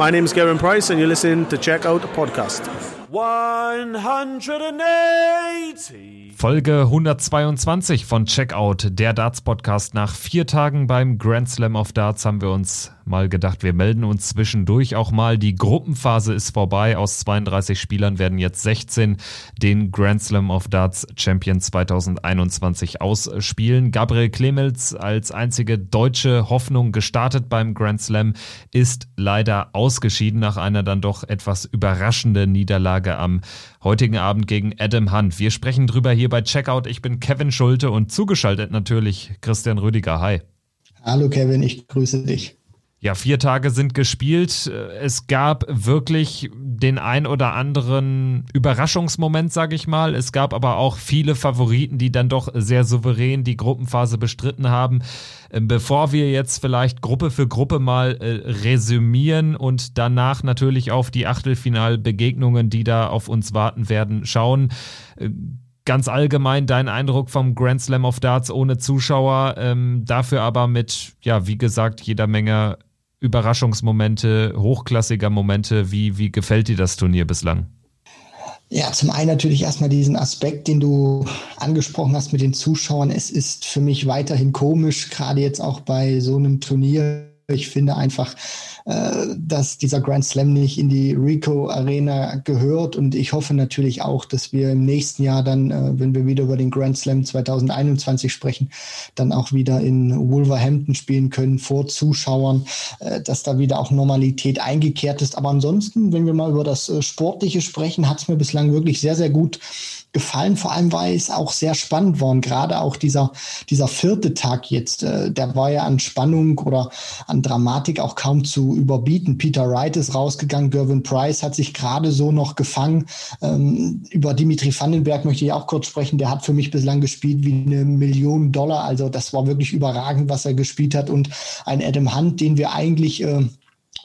my name is Gavin Price and you're listening to Check Out Podcast. 180. Folge 122 von Checkout, der Darts-Podcast. Nach vier Tagen beim Grand Slam of Darts haben wir uns mal gedacht, wir melden uns zwischendurch auch mal. Die Gruppenphase ist vorbei. Aus 32 Spielern werden jetzt 16 den Grand Slam of Darts Champion 2021 ausspielen. Gabriel Clemens als einzige deutsche Hoffnung gestartet beim Grand Slam ist leider ausgeschieden nach einer dann doch etwas überraschenden Niederlage am heutigen Abend gegen Adam Hunt. Wir sprechen drüber hier bei Checkout. Ich bin Kevin Schulte und zugeschaltet natürlich Christian Rüdiger. Hi. Hallo Kevin, ich grüße dich. Ja, vier Tage sind gespielt. Es gab wirklich den ein oder anderen Überraschungsmoment, sage ich mal. Es gab aber auch viele Favoriten, die dann doch sehr souverän die Gruppenphase bestritten haben. Ähm, bevor wir jetzt vielleicht Gruppe für Gruppe mal äh, resümieren und danach natürlich auf die Achtelfinalbegegnungen, die da auf uns warten werden, schauen äh, ganz allgemein dein Eindruck vom Grand Slam of Darts ohne Zuschauer, ähm, dafür aber mit, ja, wie gesagt, jeder Menge Überraschungsmomente, hochklassiger Momente? Wie, wie gefällt dir das Turnier bislang? Ja, zum einen natürlich erstmal diesen Aspekt, den du angesprochen hast mit den Zuschauern. Es ist für mich weiterhin komisch, gerade jetzt auch bei so einem Turnier. Ich finde einfach, äh, dass dieser Grand Slam nicht in die Rico Arena gehört. Und ich hoffe natürlich auch, dass wir im nächsten Jahr dann, äh, wenn wir wieder über den Grand Slam 2021 sprechen, dann auch wieder in Wolverhampton spielen können vor Zuschauern, äh, dass da wieder auch Normalität eingekehrt ist. Aber ansonsten, wenn wir mal über das Sportliche sprechen, hat es mir bislang wirklich sehr, sehr gut gefallen. Vor allem war es auch sehr spannend worden. Gerade auch dieser, dieser vierte Tag jetzt, äh, der war ja an Spannung oder an Dramatik auch kaum zu überbieten. Peter Wright ist rausgegangen, Gervin Price hat sich gerade so noch gefangen. Ähm, über Dimitri Vandenberg möchte ich auch kurz sprechen. Der hat für mich bislang gespielt wie eine Million Dollar. Also das war wirklich überragend, was er gespielt hat. Und ein Adam Hunt, den wir eigentlich äh,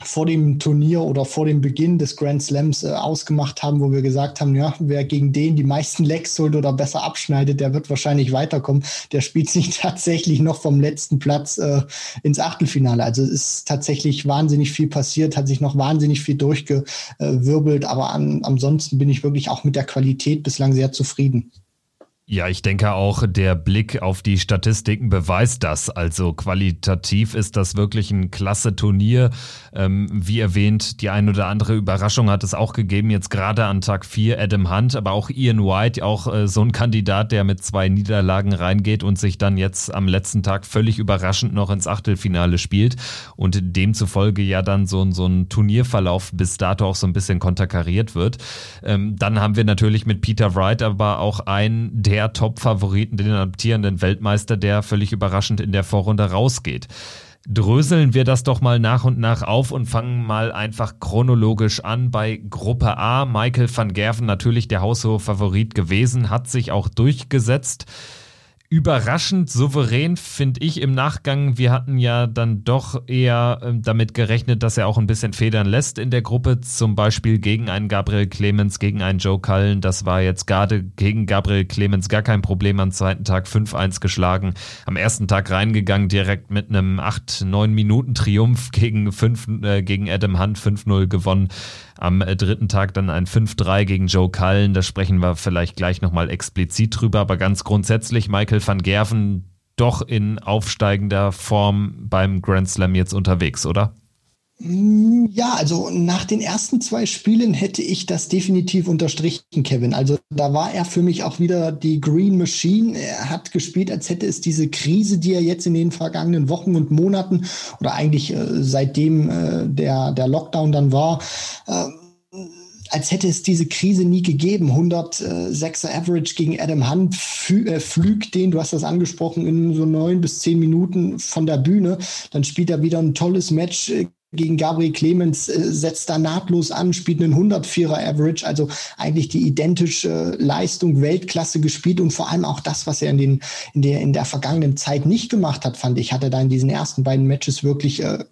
vor dem Turnier oder vor dem Beginn des Grand Slams äh, ausgemacht haben, wo wir gesagt haben, ja, wer gegen den die meisten Lecks holt oder besser abschneidet, der wird wahrscheinlich weiterkommen. Der spielt sich tatsächlich noch vom letzten Platz äh, ins Achtelfinale. Also es ist tatsächlich wahnsinnig viel passiert, hat sich noch wahnsinnig viel durchgewirbelt, aber an, ansonsten bin ich wirklich auch mit der Qualität bislang sehr zufrieden. Ja, ich denke auch, der Blick auf die Statistiken beweist das. Also qualitativ ist das wirklich ein klasse Turnier. Ähm, wie erwähnt, die ein oder andere Überraschung hat es auch gegeben, jetzt gerade an Tag 4 Adam Hunt, aber auch Ian White, auch äh, so ein Kandidat, der mit zwei Niederlagen reingeht und sich dann jetzt am letzten Tag völlig überraschend noch ins Achtelfinale spielt und demzufolge ja dann so, so ein Turnierverlauf bis dato auch so ein bisschen konterkariert wird. Ähm, dann haben wir natürlich mit Peter Wright aber auch einen, der der Top-Favoriten, den amtierenden Weltmeister, der völlig überraschend in der Vorrunde rausgeht. Dröseln wir das doch mal nach und nach auf und fangen mal einfach chronologisch an bei Gruppe A. Michael van Gerven, natürlich der haushohe Favorit gewesen, hat sich auch durchgesetzt überraschend souverän, finde ich im Nachgang. Wir hatten ja dann doch eher äh, damit gerechnet, dass er auch ein bisschen federn lässt in der Gruppe, zum Beispiel gegen einen Gabriel Clemens, gegen einen Joe Cullen. Das war jetzt gerade gegen Gabriel Clemens gar kein Problem. Am zweiten Tag 5-1 geschlagen. Am ersten Tag reingegangen, direkt mit einem 8-9 Minuten Triumph gegen, 5, äh, gegen Adam Hunt 5-0 gewonnen. Am äh, dritten Tag dann ein 5-3 gegen Joe Cullen. Da sprechen wir vielleicht gleich nochmal explizit drüber. Aber ganz grundsätzlich Michael van Gerven doch in aufsteigender Form beim Grand Slam jetzt unterwegs, oder? Mm, ja, also nach den ersten zwei Spielen hätte ich das definitiv unterstrichen, Kevin. Also da war er für mich auch wieder die Green Machine. Er hat gespielt, als hätte es diese Krise, die er jetzt in den vergangenen Wochen und Monaten oder eigentlich äh, seitdem äh, der, der Lockdown dann war, äh, als hätte es diese Krise nie gegeben. 106er Average gegen Adam Hunt, äh, flügt den, du hast das angesprochen, in so neun bis zehn Minuten von der Bühne. Dann spielt er wieder ein tolles Match äh, gegen Gabriel Clemens äh, setzt da nahtlos an, spielt einen 104er Average, also eigentlich die identische Leistung, Weltklasse gespielt und vor allem auch das, was er in, den, in, der, in der vergangenen Zeit nicht gemacht hat, fand ich, hat er da in diesen ersten beiden Matches wirklich äh,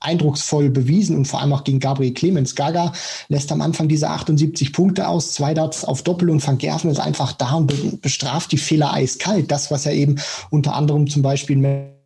eindrucksvoll bewiesen und vor allem auch gegen Gabriel Clemens. Gaga lässt am Anfang diese 78 Punkte aus, zwei Darts auf Doppel und Van Gerven ist einfach da und bestraft die Fehler eiskalt. Das, was er eben unter anderem zum Beispiel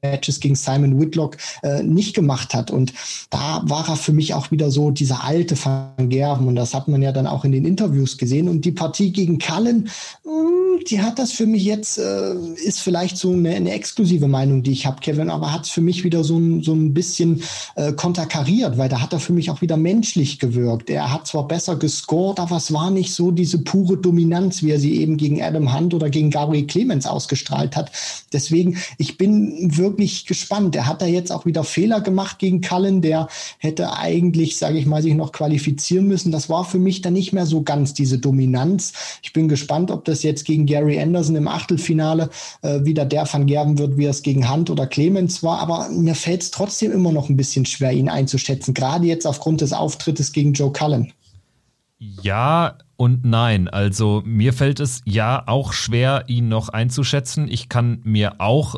Matches gegen Simon Whitlock äh, nicht gemacht hat. Und da war er für mich auch wieder so dieser alte Van Gerven. Und das hat man ja dann auch in den Interviews gesehen. Und die Partie gegen Cullen, mh, hm, die hat das für mich jetzt, äh, ist vielleicht so eine, eine exklusive Meinung, die ich habe, Kevin, aber hat es für mich wieder so ein, so ein bisschen äh, konterkariert, weil da hat er für mich auch wieder menschlich gewirkt. Er hat zwar besser gescored, aber es war nicht so diese pure Dominanz, wie er sie eben gegen Adam Hunt oder gegen Gabriel Clemens ausgestrahlt hat. Deswegen, ich bin wirklich gespannt. Er hat da jetzt auch wieder Fehler gemacht gegen Cullen, der hätte eigentlich, sage ich mal, sich noch qualifizieren müssen. Das war für mich dann nicht mehr so ganz diese Dominanz. Ich bin gespannt, ob das jetzt gegen Gary Anderson im Achtelfinale äh, wieder der Van Gerben wird, wie es gegen Hunt oder Clemens war. Aber mir fällt es trotzdem immer noch ein bisschen schwer, ihn einzuschätzen, gerade jetzt aufgrund des Auftrittes gegen Joe Cullen. Ja und nein. Also mir fällt es ja auch schwer, ihn noch einzuschätzen. Ich kann mir auch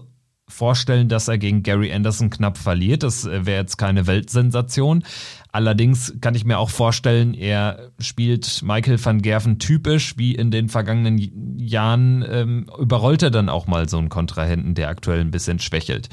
vorstellen, dass er gegen Gary Anderson knapp verliert. Das äh, wäre jetzt keine Weltsensation. Allerdings kann ich mir auch vorstellen, er spielt Michael van Gerven typisch, wie in den vergangenen Jahren ähm, überrollt er dann auch mal so einen Kontrahenten, der aktuell ein bisschen schwächelt.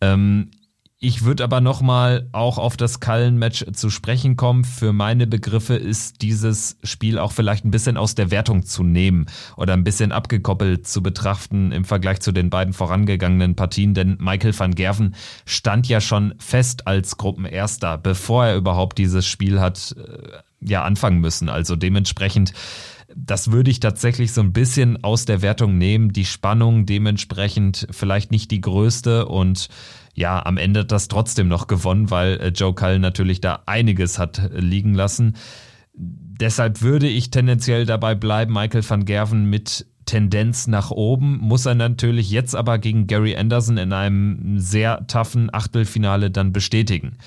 Ähm, ich würde aber nochmal auch auf das Kallen-Match zu sprechen kommen. Für meine Begriffe ist dieses Spiel auch vielleicht ein bisschen aus der Wertung zu nehmen oder ein bisschen abgekoppelt zu betrachten im Vergleich zu den beiden vorangegangenen Partien, denn Michael van Gerven stand ja schon fest als Gruppenerster, bevor er überhaupt dieses Spiel hat äh, ja anfangen müssen. Also dementsprechend das würde ich tatsächlich so ein bisschen aus der Wertung nehmen. Die Spannung dementsprechend vielleicht nicht die größte und ja, am Ende hat das trotzdem noch gewonnen, weil äh, Joe Cullen natürlich da einiges hat äh, liegen lassen. Deshalb würde ich tendenziell dabei bleiben, Michael van Gerven mit Tendenz nach oben, muss er natürlich jetzt aber gegen Gary Anderson in einem sehr toughen Achtelfinale dann bestätigen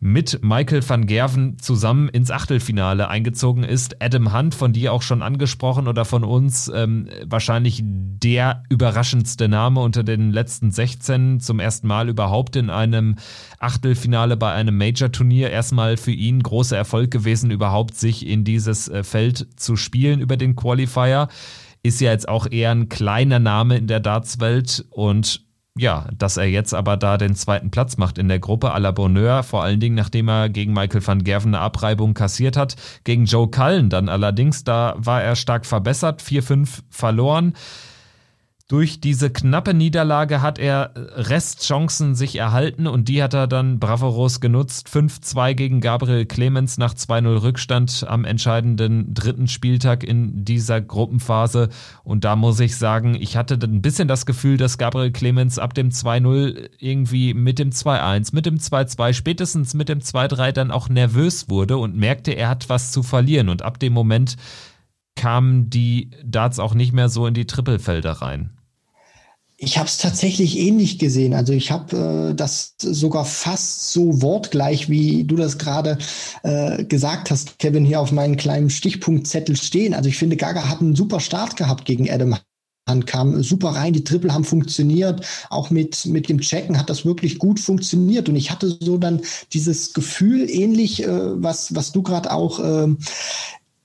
mit Michael van Gerven zusammen ins Achtelfinale eingezogen ist. Adam Hunt, von dir auch schon angesprochen oder von uns, ähm, wahrscheinlich der überraschendste Name unter den letzten 16, zum ersten Mal überhaupt in einem Achtelfinale bei einem Major-Turnier. Erstmal für ihn großer Erfolg gewesen, überhaupt sich in dieses äh, Feld zu spielen über den Qualifier. Ist ja jetzt auch eher ein kleiner Name in der Dartswelt und ja, dass er jetzt aber da den zweiten Platz macht in der Gruppe à la Bonheur, vor allen Dingen nachdem er gegen Michael van Gerven eine Abreibung kassiert hat. Gegen Joe Cullen dann allerdings, da war er stark verbessert, 4-5 verloren. Durch diese knappe Niederlage hat er Restchancen sich erhalten und die hat er dann bravourös genutzt. 5-2 gegen Gabriel Clemens nach 2-0 Rückstand am entscheidenden dritten Spieltag in dieser Gruppenphase. Und da muss ich sagen, ich hatte ein bisschen das Gefühl, dass Gabriel Clemens ab dem 2-0 irgendwie mit dem 2-1, mit dem 2-2, spätestens mit dem 2-3 dann auch nervös wurde und merkte, er hat was zu verlieren. Und ab dem Moment kamen die Darts auch nicht mehr so in die Trippelfelder rein. Ich habe es tatsächlich ähnlich gesehen. Also ich habe äh, das sogar fast so wortgleich, wie du das gerade äh, gesagt hast, Kevin, hier auf meinen kleinen Stichpunktzettel stehen. Also ich finde, Gaga hat einen super Start gehabt gegen Adam kam super rein, die Triple haben funktioniert, auch mit, mit dem Checken hat das wirklich gut funktioniert und ich hatte so dann dieses Gefühl, ähnlich, äh, was, was du gerade auch äh,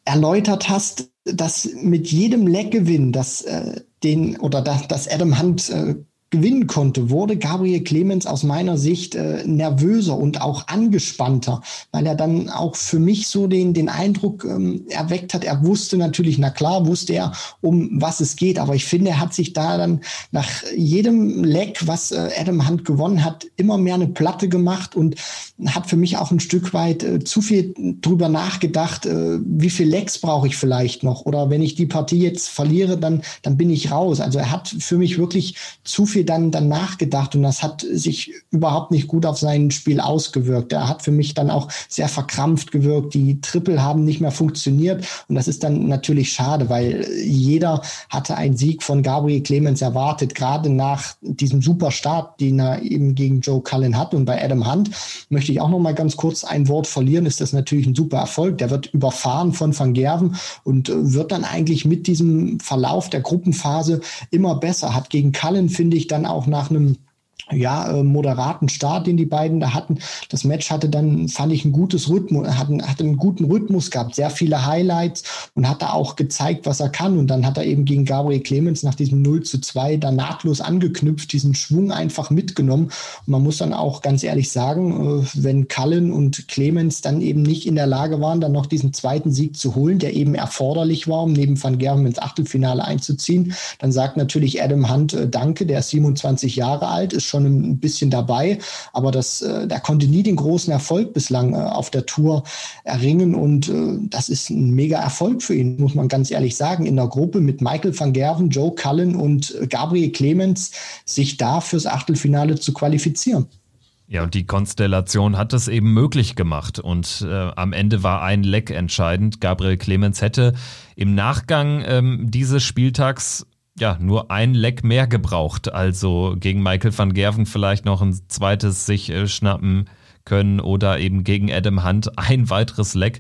erläutert hast, dass mit jedem Leckgewinn, dass äh, den oder dass, dass Adam Hunt äh, gewinnen konnte, wurde Gabriel Clemens aus meiner Sicht äh, nervöser und auch angespannter, weil er dann auch für mich so den, den Eindruck ähm, erweckt hat, er wusste natürlich, na klar, wusste er, um was es geht, aber ich finde, er hat sich da dann nach jedem Leck, was äh, Adam Hunt gewonnen hat, immer mehr eine Platte gemacht und hat für mich auch ein Stück weit äh, zu viel drüber nachgedacht, äh, wie viel Lecks brauche ich vielleicht noch oder wenn ich die Partie jetzt verliere, dann, dann bin ich raus. Also er hat für mich wirklich zu viel dann, dann nachgedacht und das hat sich überhaupt nicht gut auf sein Spiel ausgewirkt. Er hat für mich dann auch sehr verkrampft gewirkt. Die Triple haben nicht mehr funktioniert und das ist dann natürlich schade, weil jeder hatte einen Sieg von Gabriel Clemens erwartet, gerade nach diesem super Start, den er eben gegen Joe Cullen hat und bei Adam Hunt möchte ich auch noch mal ganz kurz ein Wort verlieren, ist das natürlich ein super Erfolg. Der wird überfahren von Van Gerven und wird dann eigentlich mit diesem Verlauf der Gruppenphase immer besser. Hat gegen Cullen, finde ich, dann auch nach einem ja, äh, moderaten Start, den die beiden da hatten. Das Match hatte dann, fand ich, ein gutes Rhythmus, hatte, hatte einen guten Rhythmus gehabt, sehr viele Highlights und hat da auch gezeigt, was er kann. Und dann hat er eben gegen Gabriel Clemens nach diesem 0 zu 2 da nahtlos angeknüpft, diesen Schwung einfach mitgenommen. Und man muss dann auch ganz ehrlich sagen, äh, wenn Cullen und Clemens dann eben nicht in der Lage waren, dann noch diesen zweiten Sieg zu holen, der eben erforderlich war, um neben Van Gerven ins Achtelfinale einzuziehen, dann sagt natürlich Adam Hunt äh, Danke, der ist 27 Jahre alt, ist schon ein bisschen dabei, aber das, äh, der konnte nie den großen Erfolg bislang äh, auf der Tour erringen und äh, das ist ein mega Erfolg für ihn, muss man ganz ehrlich sagen. In der Gruppe mit Michael van Gerven, Joe Cullen und Gabriel Clemens sich da fürs Achtelfinale zu qualifizieren. Ja, und die Konstellation hat es eben möglich gemacht. Und äh, am Ende war ein Leck entscheidend. Gabriel Clemens hätte im Nachgang ähm, dieses Spieltags ja, nur ein Leck mehr gebraucht. Also gegen Michael van Gerven vielleicht noch ein zweites sich äh, schnappen können oder eben gegen Adam Hunt ein weiteres Leck.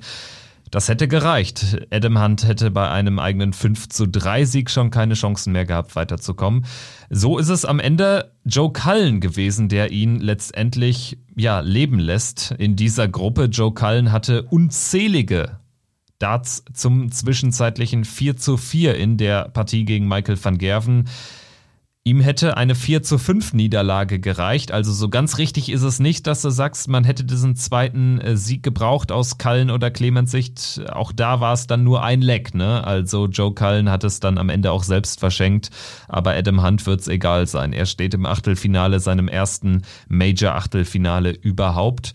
Das hätte gereicht. Adam Hunt hätte bei einem eigenen 5 zu 3 Sieg schon keine Chancen mehr gehabt, weiterzukommen. So ist es am Ende Joe Cullen gewesen, der ihn letztendlich ja leben lässt in dieser Gruppe. Joe Cullen hatte unzählige Darts zum zwischenzeitlichen 4 zu 4 in der Partie gegen Michael van Gerven. Ihm hätte eine 4 zu 5 Niederlage gereicht. Also so ganz richtig ist es nicht, dass du sagst, man hätte diesen zweiten äh, Sieg gebraucht aus Cullen oder Clemens Sicht. Auch da war es dann nur ein Leck, ne? Also Joe Cullen hat es dann am Ende auch selbst verschenkt. Aber Adam Hunt wird es egal sein. Er steht im Achtelfinale, seinem ersten Major-Achtelfinale überhaupt.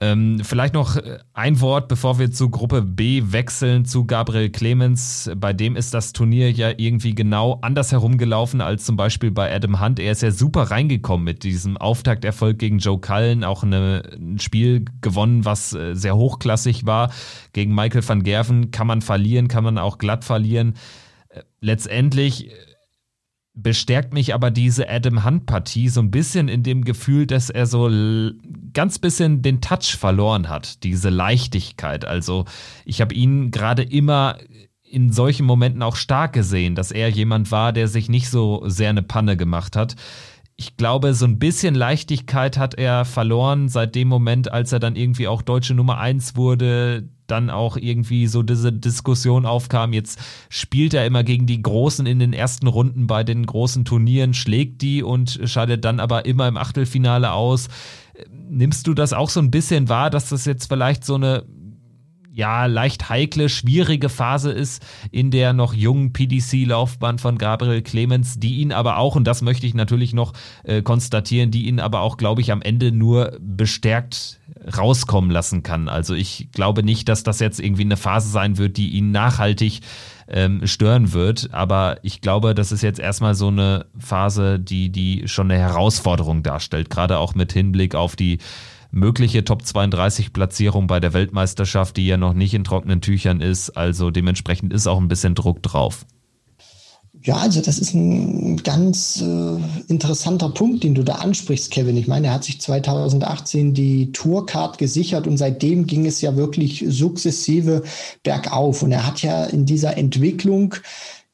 Ähm, vielleicht noch äh, ein Wort, bevor wir zu Gruppe B wechseln, zu Gabriel Clemens. Bei dem ist das Turnier ja irgendwie genau anders herumgelaufen als zum Beispiel bei Adam Hunt. Er ist ja super reingekommen mit diesem Auftakterfolg gegen Joe Cullen, auch eine, ein Spiel gewonnen, was äh, sehr hochklassig war. Gegen Michael van Gerven kann man verlieren, kann man auch glatt verlieren. Äh, letztendlich bestärkt mich aber diese Adam Hunt-Partie so ein bisschen in dem Gefühl, dass er so ganz bisschen den Touch verloren hat, diese Leichtigkeit. Also ich habe ihn gerade immer in solchen Momenten auch stark gesehen, dass er jemand war, der sich nicht so sehr eine Panne gemacht hat. Ich glaube, so ein bisschen Leichtigkeit hat er verloren seit dem Moment, als er dann irgendwie auch deutsche Nummer eins wurde, dann auch irgendwie so diese Diskussion aufkam, jetzt spielt er immer gegen die Großen in den ersten Runden bei den großen Turnieren, schlägt die und scheidet dann aber immer im Achtelfinale aus. Nimmst du das auch so ein bisschen wahr, dass das jetzt vielleicht so eine ja, leicht heikle, schwierige Phase ist in der noch jungen PDC-Laufbahn von Gabriel Clemens, die ihn aber auch, und das möchte ich natürlich noch äh, konstatieren, die ihn aber auch, glaube ich, am Ende nur bestärkt rauskommen lassen kann. Also ich glaube nicht, dass das jetzt irgendwie eine Phase sein wird, die ihn nachhaltig ähm, stören wird. Aber ich glaube, das ist jetzt erstmal so eine Phase, die, die schon eine Herausforderung darstellt, gerade auch mit Hinblick auf die mögliche Top 32 Platzierung bei der Weltmeisterschaft, die ja noch nicht in trockenen Tüchern ist. Also dementsprechend ist auch ein bisschen Druck drauf. Ja, also das ist ein ganz äh, interessanter Punkt, den du da ansprichst, Kevin. Ich meine, er hat sich 2018 die Tourcard gesichert und seitdem ging es ja wirklich sukzessive bergauf. Und er hat ja in dieser Entwicklung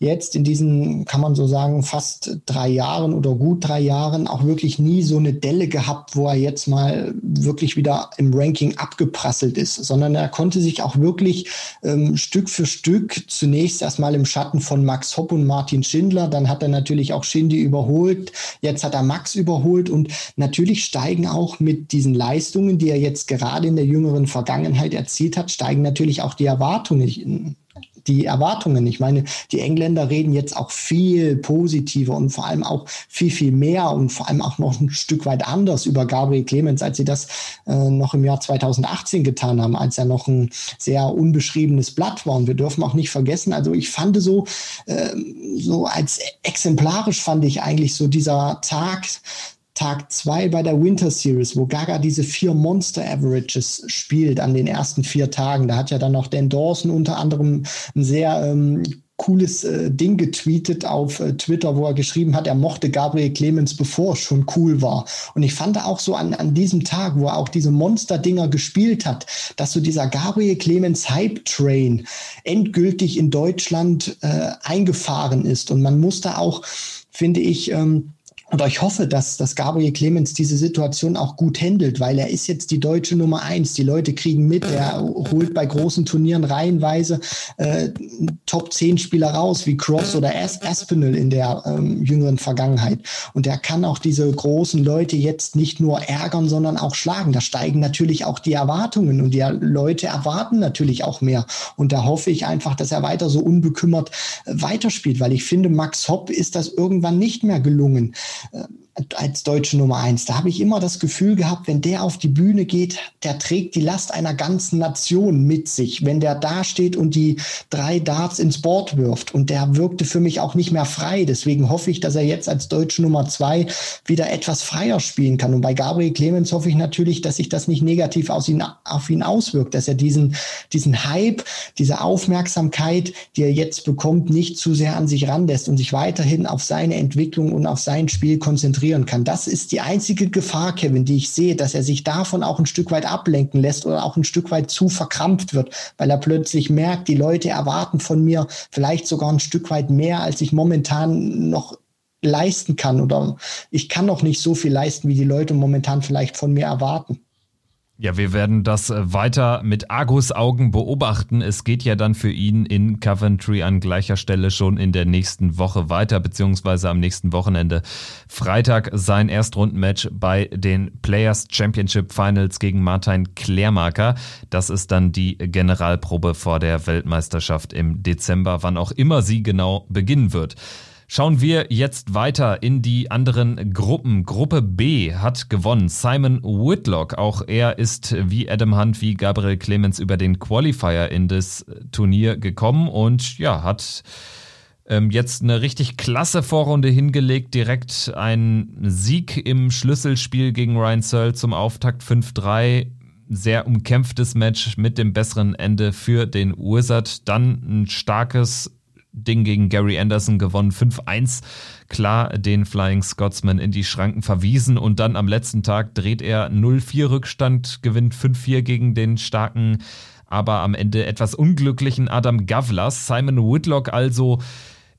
jetzt in diesen, kann man so sagen, fast drei Jahren oder gut drei Jahren auch wirklich nie so eine Delle gehabt, wo er jetzt mal wirklich wieder im Ranking abgeprasselt ist, sondern er konnte sich auch wirklich ähm, Stück für Stück zunächst erstmal im Schatten von Max Hopp und Martin Schindler, dann hat er natürlich auch Shindy überholt, jetzt hat er Max überholt. Und natürlich steigen auch mit diesen Leistungen, die er jetzt gerade in der jüngeren Vergangenheit erzielt hat, steigen natürlich auch die Erwartungen die Erwartungen. Ich meine, die Engländer reden jetzt auch viel positiver und vor allem auch viel, viel mehr und vor allem auch noch ein Stück weit anders über Gabriel Clemens, als sie das äh, noch im Jahr 2018 getan haben, als er noch ein sehr unbeschriebenes Blatt war. Und wir dürfen auch nicht vergessen, also ich fand so, äh, so als exemplarisch fand ich eigentlich so dieser Tag, Tag zwei bei der Winter Series, wo Gaga diese vier Monster Averages spielt an den ersten vier Tagen. Da hat ja dann noch Dan Dawson unter anderem ein sehr ähm, cooles äh, Ding getweetet auf äh, Twitter, wo er geschrieben hat, er mochte Gabriel Clemens, bevor es schon cool war. Und ich fand auch so an, an diesem Tag, wo er auch diese Monster-Dinger gespielt hat, dass so dieser Gabriel Clemens Hype-Train endgültig in Deutschland äh, eingefahren ist. Und man musste auch, finde ich, ähm, und ich hoffe, dass, dass Gabriel Clemens diese Situation auch gut handelt, weil er ist jetzt die deutsche Nummer eins. Die Leute kriegen mit, er holt bei großen Turnieren reihenweise äh, Top 10 Spieler raus, wie Cross oder As Aspinall in der ähm, jüngeren Vergangenheit. Und er kann auch diese großen Leute jetzt nicht nur ärgern, sondern auch schlagen. Da steigen natürlich auch die Erwartungen und die Leute erwarten natürlich auch mehr. Und da hoffe ich einfach, dass er weiter so unbekümmert äh, weiterspielt, weil ich finde, Max Hopp ist das irgendwann nicht mehr gelungen. Um, als deutsche Nummer eins. Da habe ich immer das Gefühl gehabt, wenn der auf die Bühne geht, der trägt die Last einer ganzen Nation mit sich. Wenn der da steht und die drei Darts ins Board wirft und der wirkte für mich auch nicht mehr frei. Deswegen hoffe ich, dass er jetzt als deutsche Nummer zwei wieder etwas freier spielen kann. Und bei Gabriel Clemens hoffe ich natürlich, dass sich das nicht negativ aus ihn, auf ihn auswirkt, dass er diesen, diesen Hype, diese Aufmerksamkeit, die er jetzt bekommt, nicht zu sehr an sich ranlässt und sich weiterhin auf seine Entwicklung und auf sein Spiel konzentriert konzentrieren kann. Das ist die einzige Gefahr, Kevin, die ich sehe, dass er sich davon auch ein Stück weit ablenken lässt oder auch ein Stück weit zu verkrampft wird, weil er plötzlich merkt, die Leute erwarten von mir vielleicht sogar ein Stück weit mehr, als ich momentan noch leisten kann oder ich kann noch nicht so viel leisten, wie die Leute momentan vielleicht von mir erwarten. Ja, wir werden das äh, weiter mit Argusaugen beobachten. Es geht ja dann für ihn in Coventry an gleicher Stelle schon in der nächsten Woche weiter, beziehungsweise am nächsten Wochenende. Freitag sein Erstrundenmatch bei den Players Championship Finals gegen Martin Klärmarker. Das ist dann die Generalprobe vor der Weltmeisterschaft im Dezember, wann auch immer sie genau beginnen wird. Schauen wir jetzt weiter in die anderen Gruppen. Gruppe B hat gewonnen Simon Whitlock. Auch er ist wie Adam Hunt, wie Gabriel Clemens über den Qualifier in das Turnier gekommen und ja, hat ähm, jetzt eine richtig klasse Vorrunde hingelegt. Direkt ein Sieg im Schlüsselspiel gegen Ryan Searle zum Auftakt 5-3 sehr umkämpftes Match mit dem besseren Ende für den Wizard. Dann ein starkes Ding gegen Gary Anderson gewonnen, 5-1. Klar, den Flying Scotsman in die Schranken verwiesen und dann am letzten Tag dreht er 0-4 Rückstand, gewinnt 5-4 gegen den starken, aber am Ende etwas unglücklichen Adam Gavlas. Simon Whitlock also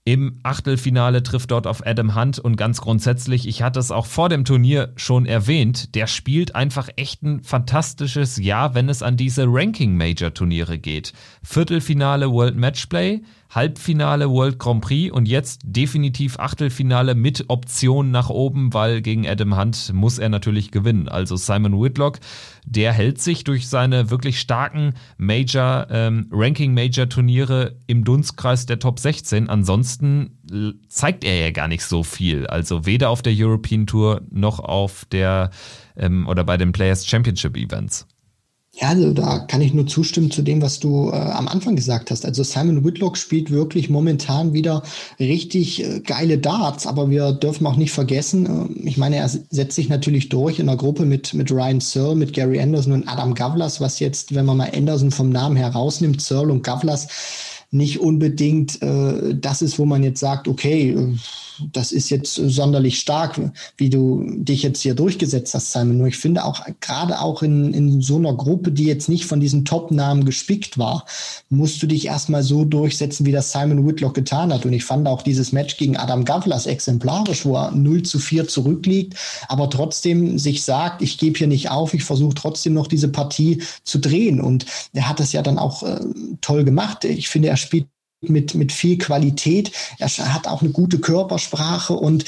im Achtelfinale trifft dort auf Adam Hunt und ganz grundsätzlich, ich hatte es auch vor dem Turnier schon erwähnt, der spielt einfach echt ein fantastisches Jahr, wenn es an diese Ranking Major Turniere geht. Viertelfinale World Matchplay, Halbfinale World Grand Prix und jetzt definitiv Achtelfinale mit Option nach oben, weil gegen Adam Hunt muss er natürlich gewinnen. Also Simon Whitlock, der hält sich durch seine wirklich starken Major, ähm, Ranking Major Turniere im Dunstkreis der Top 16. Ansonsten zeigt er ja gar nicht so viel. Also weder auf der European Tour noch auf der ähm, oder bei den Players Championship Events. Ja, also da kann ich nur zustimmen zu dem, was du äh, am Anfang gesagt hast. Also Simon Whitlock spielt wirklich momentan wieder richtig äh, geile Darts, aber wir dürfen auch nicht vergessen, äh, ich meine, er setzt sich natürlich durch in der Gruppe mit, mit Ryan Searle, mit Gary Anderson und Adam Gavlas, was jetzt, wenn man mal Anderson vom Namen her rausnimmt, Searle und Gavlas nicht unbedingt äh, das ist, wo man jetzt sagt, okay, äh, das ist jetzt sonderlich stark, wie du dich jetzt hier durchgesetzt hast, Simon. Nur ich finde auch, gerade auch in, in so einer Gruppe, die jetzt nicht von diesen Top-Namen gespickt war, musst du dich erstmal so durchsetzen, wie das Simon Whitlock getan hat. Und ich fand auch dieses Match gegen Adam Gavlas exemplarisch, wo er 0 zu 4 zurückliegt, aber trotzdem sich sagt, ich gebe hier nicht auf, ich versuche trotzdem noch diese Partie zu drehen. Und er hat das ja dann auch äh, toll gemacht. Ich finde, er spielt mit, mit viel Qualität. Er hat auch eine gute Körpersprache und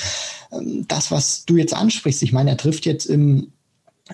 ähm, das, was du jetzt ansprichst, ich meine, er trifft jetzt im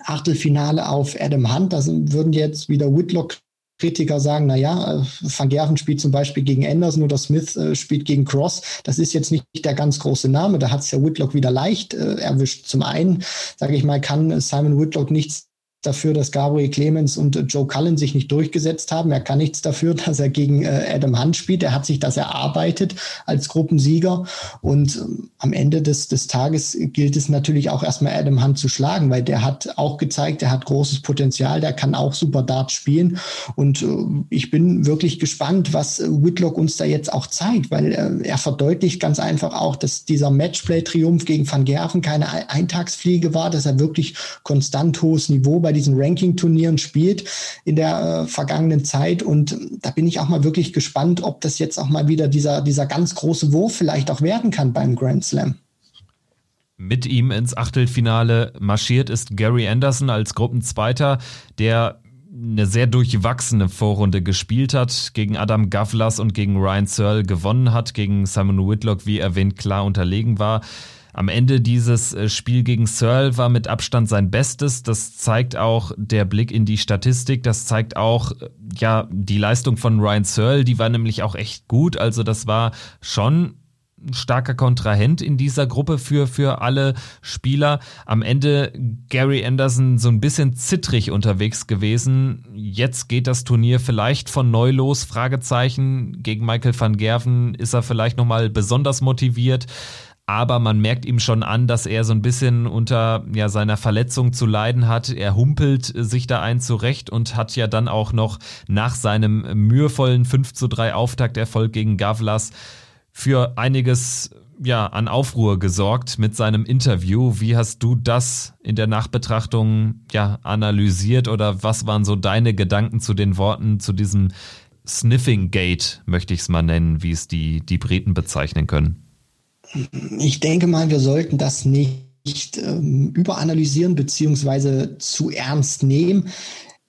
Achtelfinale auf Adam Hunt, da würden jetzt wieder Whitlock Kritiker sagen, na ja, äh, Van Gerven spielt zum Beispiel gegen Anderson oder Smith äh, spielt gegen Cross. Das ist jetzt nicht der ganz große Name. Da hat es ja Whitlock wieder leicht äh, erwischt. Zum einen, sage ich mal, kann Simon Whitlock nichts dafür, dass Gabriel Clemens und Joe Cullen sich nicht durchgesetzt haben. Er kann nichts dafür, dass er gegen äh, Adam Hunt spielt. Er hat sich das erarbeitet als Gruppensieger. Und ähm, am Ende des, des Tages gilt es natürlich auch erstmal Adam Hunt zu schlagen, weil der hat auch gezeigt, er hat großes Potenzial, der kann auch super Dart spielen. Und äh, ich bin wirklich gespannt, was Whitlock uns da jetzt auch zeigt, weil äh, er verdeutlicht ganz einfach auch, dass dieser Matchplay-Triumph gegen Van Gerven keine Eintagsfliege war, dass er wirklich konstant hohes Niveau bei bei diesen Ranking-Turnieren spielt in der äh, vergangenen Zeit. Und da bin ich auch mal wirklich gespannt, ob das jetzt auch mal wieder dieser, dieser ganz große Wurf vielleicht auch werden kann beim Grand Slam. Mit ihm ins Achtelfinale marschiert ist Gary Anderson als Gruppenzweiter, der eine sehr durchwachsene Vorrunde gespielt hat, gegen Adam Gavlas und gegen Ryan Searle gewonnen hat, gegen Simon Whitlock, wie erwähnt, klar unterlegen war. Am Ende dieses äh, Spiel gegen Searle war mit Abstand sein Bestes. Das zeigt auch der Blick in die Statistik. Das zeigt auch, äh, ja, die Leistung von Ryan Searle. Die war nämlich auch echt gut. Also das war schon ein starker Kontrahent in dieser Gruppe für, für alle Spieler. Am Ende Gary Anderson so ein bisschen zittrig unterwegs gewesen. Jetzt geht das Turnier vielleicht von neu los. Fragezeichen. Gegen Michael van Gerven ist er vielleicht nochmal besonders motiviert aber man merkt ihm schon an, dass er so ein bisschen unter ja, seiner Verletzung zu leiden hat. Er humpelt sich da ein zurecht und hat ja dann auch noch nach seinem mühevollen 5 zu 3 Auftakterfolg gegen Gavlas für einiges ja, an Aufruhr gesorgt mit seinem Interview. Wie hast du das in der Nachbetrachtung ja, analysiert oder was waren so deine Gedanken zu den Worten, zu diesem Sniffing Gate, möchte ich es mal nennen, wie es die, die Briten bezeichnen können? Ich denke mal, wir sollten das nicht ähm, überanalysieren beziehungsweise zu ernst nehmen.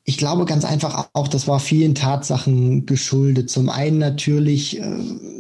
Ich glaube ganz einfach auch, das war vielen Tatsachen geschuldet. Zum einen natürlich, äh,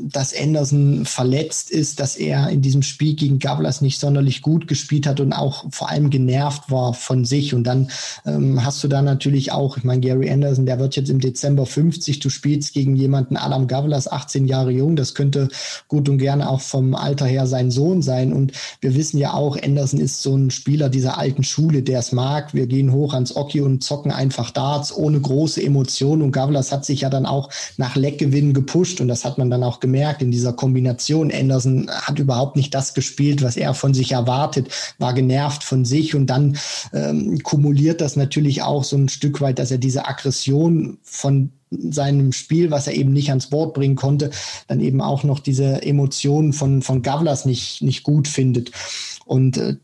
dass Anderson verletzt ist, dass er in diesem Spiel gegen Gavlas nicht sonderlich gut gespielt hat und auch vor allem genervt war von sich. Und dann ähm, hast du da natürlich auch, ich meine, Gary Anderson, der wird jetzt im Dezember 50, du spielst gegen jemanden, Adam Gavlas, 18 Jahre jung, das könnte gut und gerne auch vom Alter her sein Sohn sein. Und wir wissen ja auch, Anderson ist so ein Spieler dieser alten Schule, der es mag. Wir gehen hoch ans Oki und zocken einfach Starts ohne große Emotionen. Und Gavlas hat sich ja dann auch nach Leckgewinnen gepusht. Und das hat man dann auch gemerkt in dieser Kombination. Anderson hat überhaupt nicht das gespielt, was er von sich erwartet, war genervt von sich. Und dann ähm, kumuliert das natürlich auch so ein Stück weit, dass er diese Aggression von seinem Spiel, was er eben nicht ans Board bringen konnte, dann eben auch noch diese Emotionen von, von Gavlas nicht, nicht gut findet. Und äh,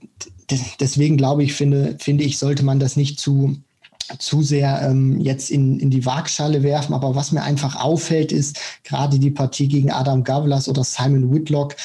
deswegen glaube ich, finde, finde ich, sollte man das nicht zu zu sehr ähm, jetzt in, in die Waagschale werfen. Aber was mir einfach auffällt, ist gerade die Partie gegen Adam Gavlas oder Simon Whitlock.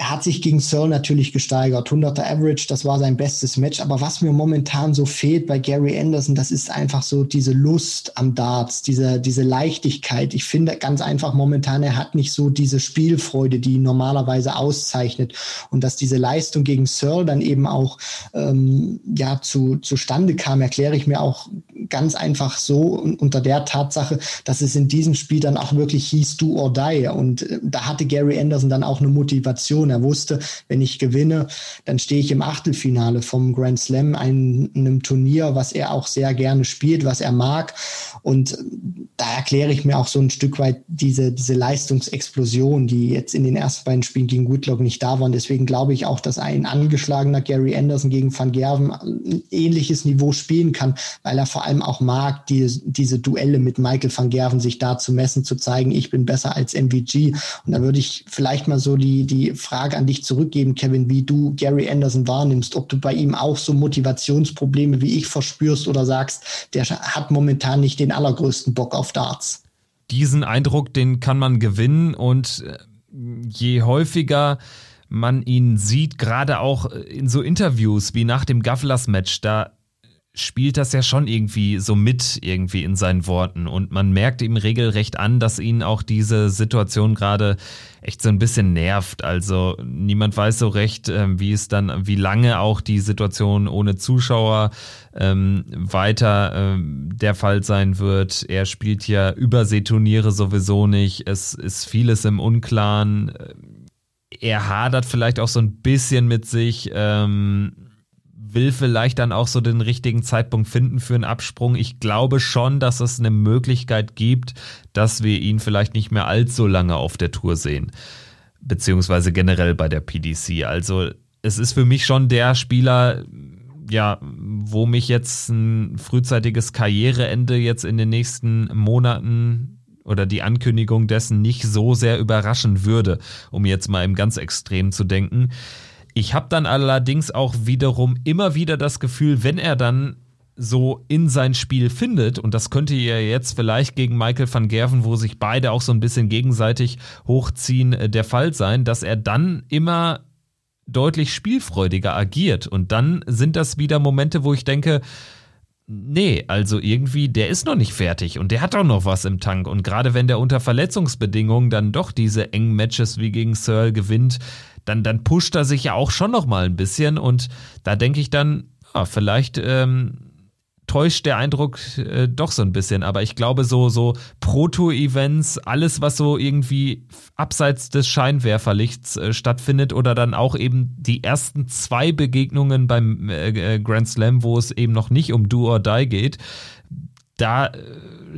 Er hat sich gegen Searle natürlich gesteigert. 100er Average, das war sein bestes Match. Aber was mir momentan so fehlt bei Gary Anderson, das ist einfach so diese Lust am Darts, diese, diese Leichtigkeit. Ich finde ganz einfach momentan, er hat nicht so diese Spielfreude, die ihn normalerweise auszeichnet. Und dass diese Leistung gegen Searle dann eben auch ähm, ja, zu, zustande kam, erkläre ich mir auch ganz einfach so unter der Tatsache, dass es in diesem Spiel dann auch wirklich hieß do or die. Und äh, da hatte Gary Anderson dann auch eine Motivation er wusste, wenn ich gewinne, dann stehe ich im Achtelfinale vom Grand Slam, einem, Turnier, was er auch sehr gerne spielt, was er mag. Und da erkläre ich mir auch so ein Stück weit diese, diese Leistungsexplosion, die jetzt in den ersten beiden Spielen gegen Whitlock nicht da waren. Deswegen glaube ich auch, dass ein angeschlagener Gary Anderson gegen Van Gerven ein ähnliches Niveau spielen kann, weil er vor allem auch mag, die, diese Duelle mit Michael van Gerven sich da zu messen, zu zeigen, ich bin besser als MVG. Und da würde ich vielleicht mal so die, die Frage an dich zurückgeben, Kevin, wie du Gary Anderson wahrnimmst, ob du bei ihm auch so Motivationsprobleme wie ich verspürst oder sagst, der hat momentan nicht den allergrößten Bock auf Darts. Diesen Eindruck, den kann man gewinnen und äh, je häufiger man ihn sieht, gerade auch in so Interviews wie nach dem Gavlas-Match, da spielt das ja schon irgendwie so mit irgendwie in seinen Worten und man merkt ihm regelrecht an, dass ihn auch diese Situation gerade echt so ein bisschen nervt. Also niemand weiß so recht, äh, wie es dann, wie lange auch die Situation ohne Zuschauer ähm, weiter ähm, der Fall sein wird. Er spielt ja Überseeturniere sowieso nicht. Es ist vieles im Unklaren. Er hadert vielleicht auch so ein bisschen mit sich. Ähm, will vielleicht dann auch so den richtigen Zeitpunkt finden für einen Absprung. Ich glaube schon, dass es eine Möglichkeit gibt, dass wir ihn vielleicht nicht mehr allzu lange auf der Tour sehen. Beziehungsweise generell bei der PDC. Also es ist für mich schon der Spieler, ja, wo mich jetzt ein frühzeitiges Karriereende jetzt in den nächsten Monaten oder die Ankündigung dessen nicht so sehr überraschen würde, um jetzt mal im ganz Extrem zu denken. Ich habe dann allerdings auch wiederum immer wieder das Gefühl, wenn er dann so in sein Spiel findet, und das könnte ja jetzt vielleicht gegen Michael van Gerven, wo sich beide auch so ein bisschen gegenseitig hochziehen, äh, der Fall sein, dass er dann immer deutlich spielfreudiger agiert. Und dann sind das wieder Momente, wo ich denke, Nee, also irgendwie, der ist noch nicht fertig und der hat auch noch was im Tank. Und gerade wenn der unter Verletzungsbedingungen dann doch diese engen Matches wie gegen Searle gewinnt, dann, dann pusht er sich ja auch schon noch mal ein bisschen. Und da denke ich dann, ja, vielleicht ähm, täuscht der Eindruck äh, doch so ein bisschen. Aber ich glaube, so, so Proto-Events, alles, was so irgendwie abseits des Scheinwerferlichts äh, stattfindet oder dann auch eben die ersten zwei Begegnungen beim äh, äh Grand Slam, wo es eben noch nicht um Do or Die geht, da äh,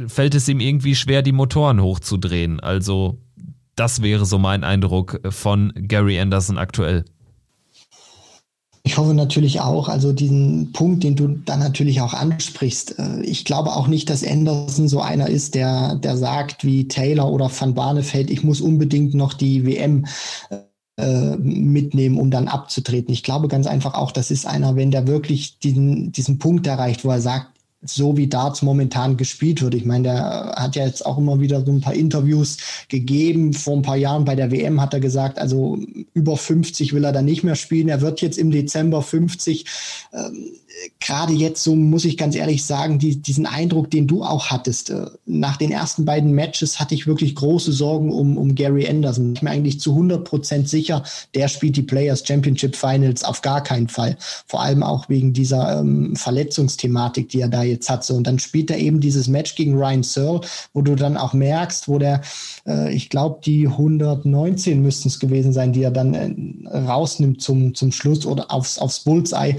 fällt es ihm irgendwie schwer, die Motoren hochzudrehen. Also, das wäre so mein Eindruck von Gary Anderson aktuell. Ich hoffe natürlich auch, also diesen Punkt, den du dann natürlich auch ansprichst. Äh, ich glaube auch nicht, dass Anderson so einer ist, der, der sagt wie Taylor oder Van Barneveld, ich muss unbedingt noch die WM äh, mitnehmen, um dann abzutreten. Ich glaube ganz einfach auch, das ist einer, wenn der wirklich diesen, diesen Punkt erreicht, wo er sagt, so wie Darts momentan gespielt wird. Ich meine, der hat ja jetzt auch immer wieder so ein paar Interviews gegeben. Vor ein paar Jahren bei der WM hat er gesagt, also über 50 will er dann nicht mehr spielen. Er wird jetzt im Dezember 50. Ähm, gerade jetzt so muss ich ganz ehrlich sagen, die, diesen Eindruck, den du auch hattest, äh, nach den ersten beiden Matches hatte ich wirklich große Sorgen um, um Gary Anderson. Ich bin mir eigentlich zu 100 Prozent sicher, der spielt die Players Championship Finals auf gar keinen Fall. Vor allem auch wegen dieser ähm, Verletzungsthematik, die er da jetzt hat. So, und dann spielt er eben dieses Match gegen Ryan Searle, wo du dann auch merkst, wo der, äh, ich glaube, die 119 müssten es gewesen sein, die er dann äh, rausnimmt zum, zum Schluss oder aufs, aufs Bullseye,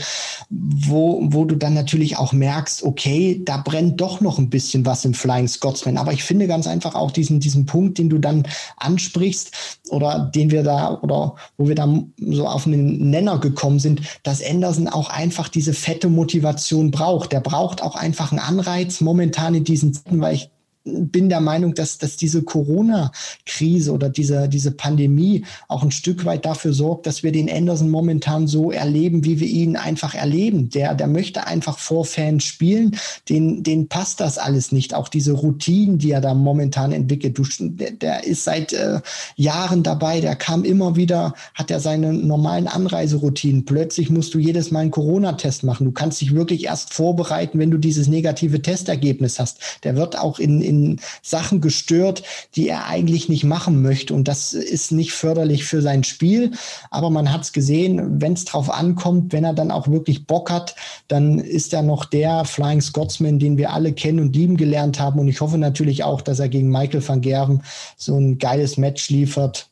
wo wo, du dann natürlich auch merkst, okay, da brennt doch noch ein bisschen was im Flying Scotsman. Aber ich finde ganz einfach auch diesen, diesen Punkt, den du dann ansprichst oder den wir da oder wo wir da so auf einen Nenner gekommen sind, dass Anderson auch einfach diese fette Motivation braucht. Der braucht auch einfach einen Anreiz momentan in diesen Zeiten, weil ich bin der Meinung, dass, dass diese Corona-Krise oder diese, diese Pandemie auch ein Stück weit dafür sorgt, dass wir den Anderson momentan so erleben, wie wir ihn einfach erleben. Der, der möchte einfach vor Fans spielen. Den, den passt das alles nicht. Auch diese Routinen, die er da momentan entwickelt. Du, der, der ist seit äh, Jahren dabei. Der kam immer wieder, hat er seine normalen Anreiseroutinen. Plötzlich musst du jedes Mal einen Corona-Test machen. Du kannst dich wirklich erst vorbereiten, wenn du dieses negative Testergebnis hast. Der wird auch in, in in Sachen gestört, die er eigentlich nicht machen möchte. Und das ist nicht förderlich für sein Spiel. Aber man hat es gesehen, wenn es drauf ankommt, wenn er dann auch wirklich Bock hat, dann ist er noch der Flying Scotsman, den wir alle kennen und lieben gelernt haben. Und ich hoffe natürlich auch, dass er gegen Michael van Gerven so ein geiles Match liefert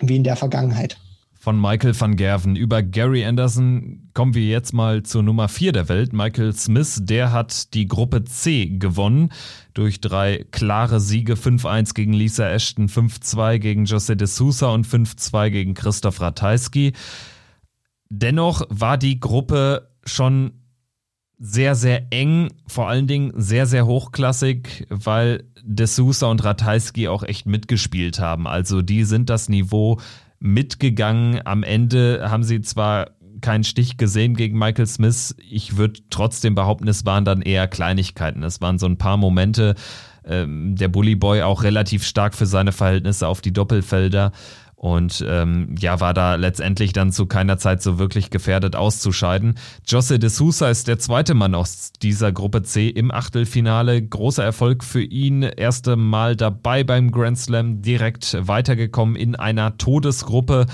wie in der Vergangenheit von Michael van Gerven. Über Gary Anderson kommen wir jetzt mal zur Nummer 4 der Welt. Michael Smith, der hat die Gruppe C gewonnen durch drei klare Siege. 5-1 gegen Lisa Ashton, 5-2 gegen José de Sousa und 5-2 gegen Christoph Ratajski. Dennoch war die Gruppe schon sehr, sehr eng, vor allen Dingen sehr, sehr hochklassig, weil De Sousa und Ratajski auch echt mitgespielt haben. Also die sind das Niveau mitgegangen. Am Ende haben sie zwar keinen Stich gesehen gegen Michael Smith. Ich würde trotzdem behaupten, es waren dann eher Kleinigkeiten. Es waren so ein paar Momente. Ähm, der Bully Boy auch relativ stark für seine Verhältnisse auf die Doppelfelder und ähm, ja, war da letztendlich dann zu keiner Zeit so wirklich gefährdet auszuscheiden. Jose de Sousa ist der zweite Mann aus dieser Gruppe C im Achtelfinale. Großer Erfolg für ihn. Erste Mal dabei beim Grand Slam, direkt weitergekommen in einer Todesgruppe.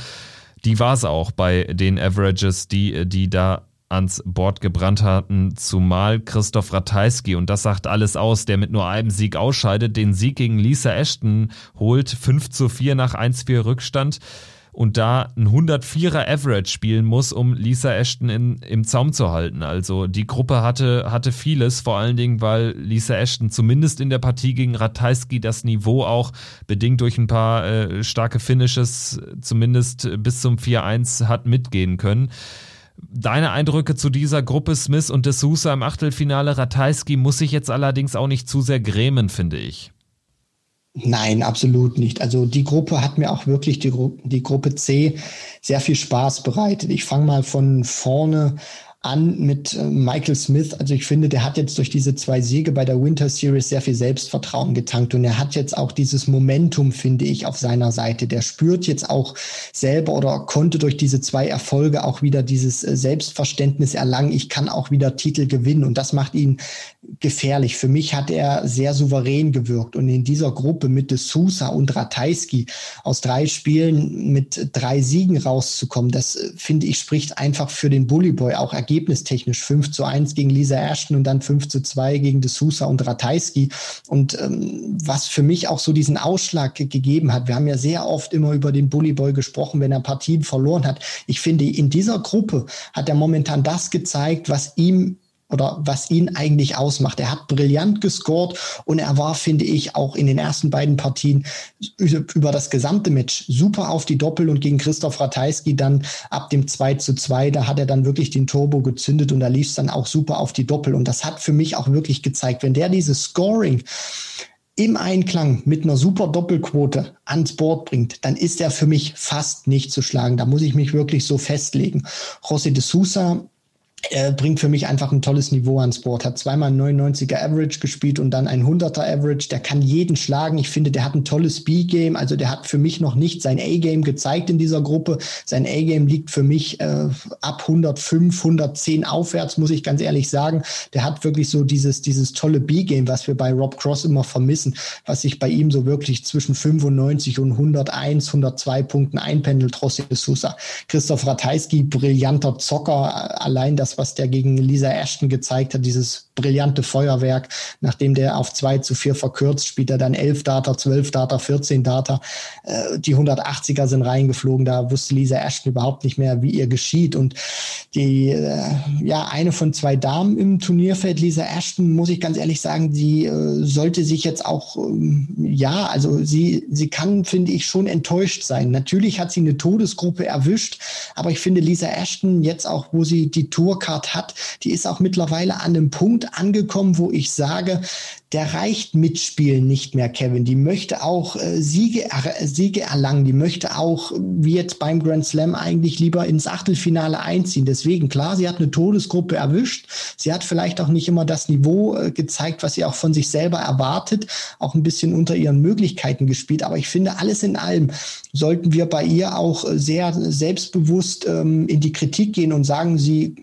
Die war es auch bei den Averages, die, die da ans Board gebrannt hatten, zumal Christoph Ratajski, und das sagt alles aus, der mit nur einem Sieg ausscheidet, den Sieg gegen Lisa Ashton holt, 5 zu 4 nach 1-4 Rückstand und da ein 104er Average spielen muss, um Lisa Ashton in, im Zaum zu halten. Also die Gruppe hatte, hatte vieles, vor allen Dingen, weil Lisa Ashton zumindest in der Partie gegen Ratajski das Niveau auch bedingt durch ein paar äh, starke Finishes zumindest bis zum 4-1 hat mitgehen können. Deine Eindrücke zu dieser Gruppe Smith und De Sousa im Achtelfinale Ratajski muss sich jetzt allerdings auch nicht zu sehr grämen, finde ich. Nein, absolut nicht. Also die Gruppe hat mir auch wirklich, die, Gru die Gruppe C, sehr viel Spaß bereitet. Ich fange mal von vorne an mit äh, Michael Smith. Also ich finde, der hat jetzt durch diese zwei Siege bei der Winter Series sehr viel Selbstvertrauen getankt und er hat jetzt auch dieses Momentum, finde ich, auf seiner Seite. Der spürt jetzt auch selber oder konnte durch diese zwei Erfolge auch wieder dieses äh, Selbstverständnis erlangen. Ich kann auch wieder Titel gewinnen und das macht ihn gefährlich. Für mich hat er sehr souverän gewirkt und in dieser Gruppe mit De Sousa und Ratajski aus drei Spielen mit drei Siegen rauszukommen, das äh, finde ich spricht einfach für den Bully Boy auch ergebnistechnisch 5 zu 1 gegen Lisa Ashton und dann 5 zu 2 gegen De Sousa und Ratajski. Und ähm, was für mich auch so diesen Ausschlag gegeben hat, wir haben ja sehr oft immer über den Bully Boy gesprochen, wenn er Partien verloren hat. Ich finde, in dieser Gruppe hat er momentan das gezeigt, was ihm oder was ihn eigentlich ausmacht. Er hat brillant gescored und er war, finde ich, auch in den ersten beiden Partien über das gesamte Match super auf die Doppel und gegen Christoph Ratajski dann ab dem 2 zu 2, da hat er dann wirklich den Turbo gezündet und da lief es dann auch super auf die Doppel und das hat für mich auch wirklich gezeigt, wenn der dieses Scoring im Einklang mit einer super Doppelquote ans Board bringt, dann ist er für mich fast nicht zu schlagen. Da muss ich mich wirklich so festlegen. José de Sousa er bringt für mich einfach ein tolles Niveau ans Board. Hat zweimal 99er Average gespielt und dann ein 100er Average. Der kann jeden schlagen. Ich finde, der hat ein tolles B-Game. Also der hat für mich noch nicht sein A-Game gezeigt in dieser Gruppe. Sein A-Game liegt für mich äh, ab 105, 110 aufwärts, muss ich ganz ehrlich sagen. Der hat wirklich so dieses, dieses tolle B-Game, was wir bei Rob Cross immer vermissen, was sich bei ihm so wirklich zwischen 95 und 101, 102 Punkten einpendelt. Rossi Sousa. Christoph Ratajski, brillanter Zocker. Allein das was der gegen Lisa Ashton gezeigt hat, dieses brillante Feuerwerk. Nachdem der auf 2 zu 4 verkürzt, spielt er dann 11 Data, 12 Data, 14 Data. Äh, die 180er sind reingeflogen. Da wusste Lisa Ashton überhaupt nicht mehr, wie ihr geschieht. Und die, äh, ja, eine von zwei Damen im Turnierfeld, Lisa Ashton, muss ich ganz ehrlich sagen, die äh, sollte sich jetzt auch, ähm, ja, also sie, sie kann, finde ich, schon enttäuscht sein. Natürlich hat sie eine Todesgruppe erwischt, aber ich finde Lisa Ashton jetzt auch, wo sie die Tourcard hat, die ist auch mittlerweile an einem Punkt, angekommen, wo ich sage, der reicht mitspielen nicht mehr, Kevin. Die möchte auch äh, Siege, er, Siege erlangen. Die möchte auch, wie jetzt beim Grand Slam, eigentlich lieber ins Achtelfinale einziehen. Deswegen, klar, sie hat eine Todesgruppe erwischt. Sie hat vielleicht auch nicht immer das Niveau äh, gezeigt, was sie auch von sich selber erwartet. Auch ein bisschen unter ihren Möglichkeiten gespielt. Aber ich finde, alles in allem sollten wir bei ihr auch sehr selbstbewusst ähm, in die Kritik gehen und sagen, sie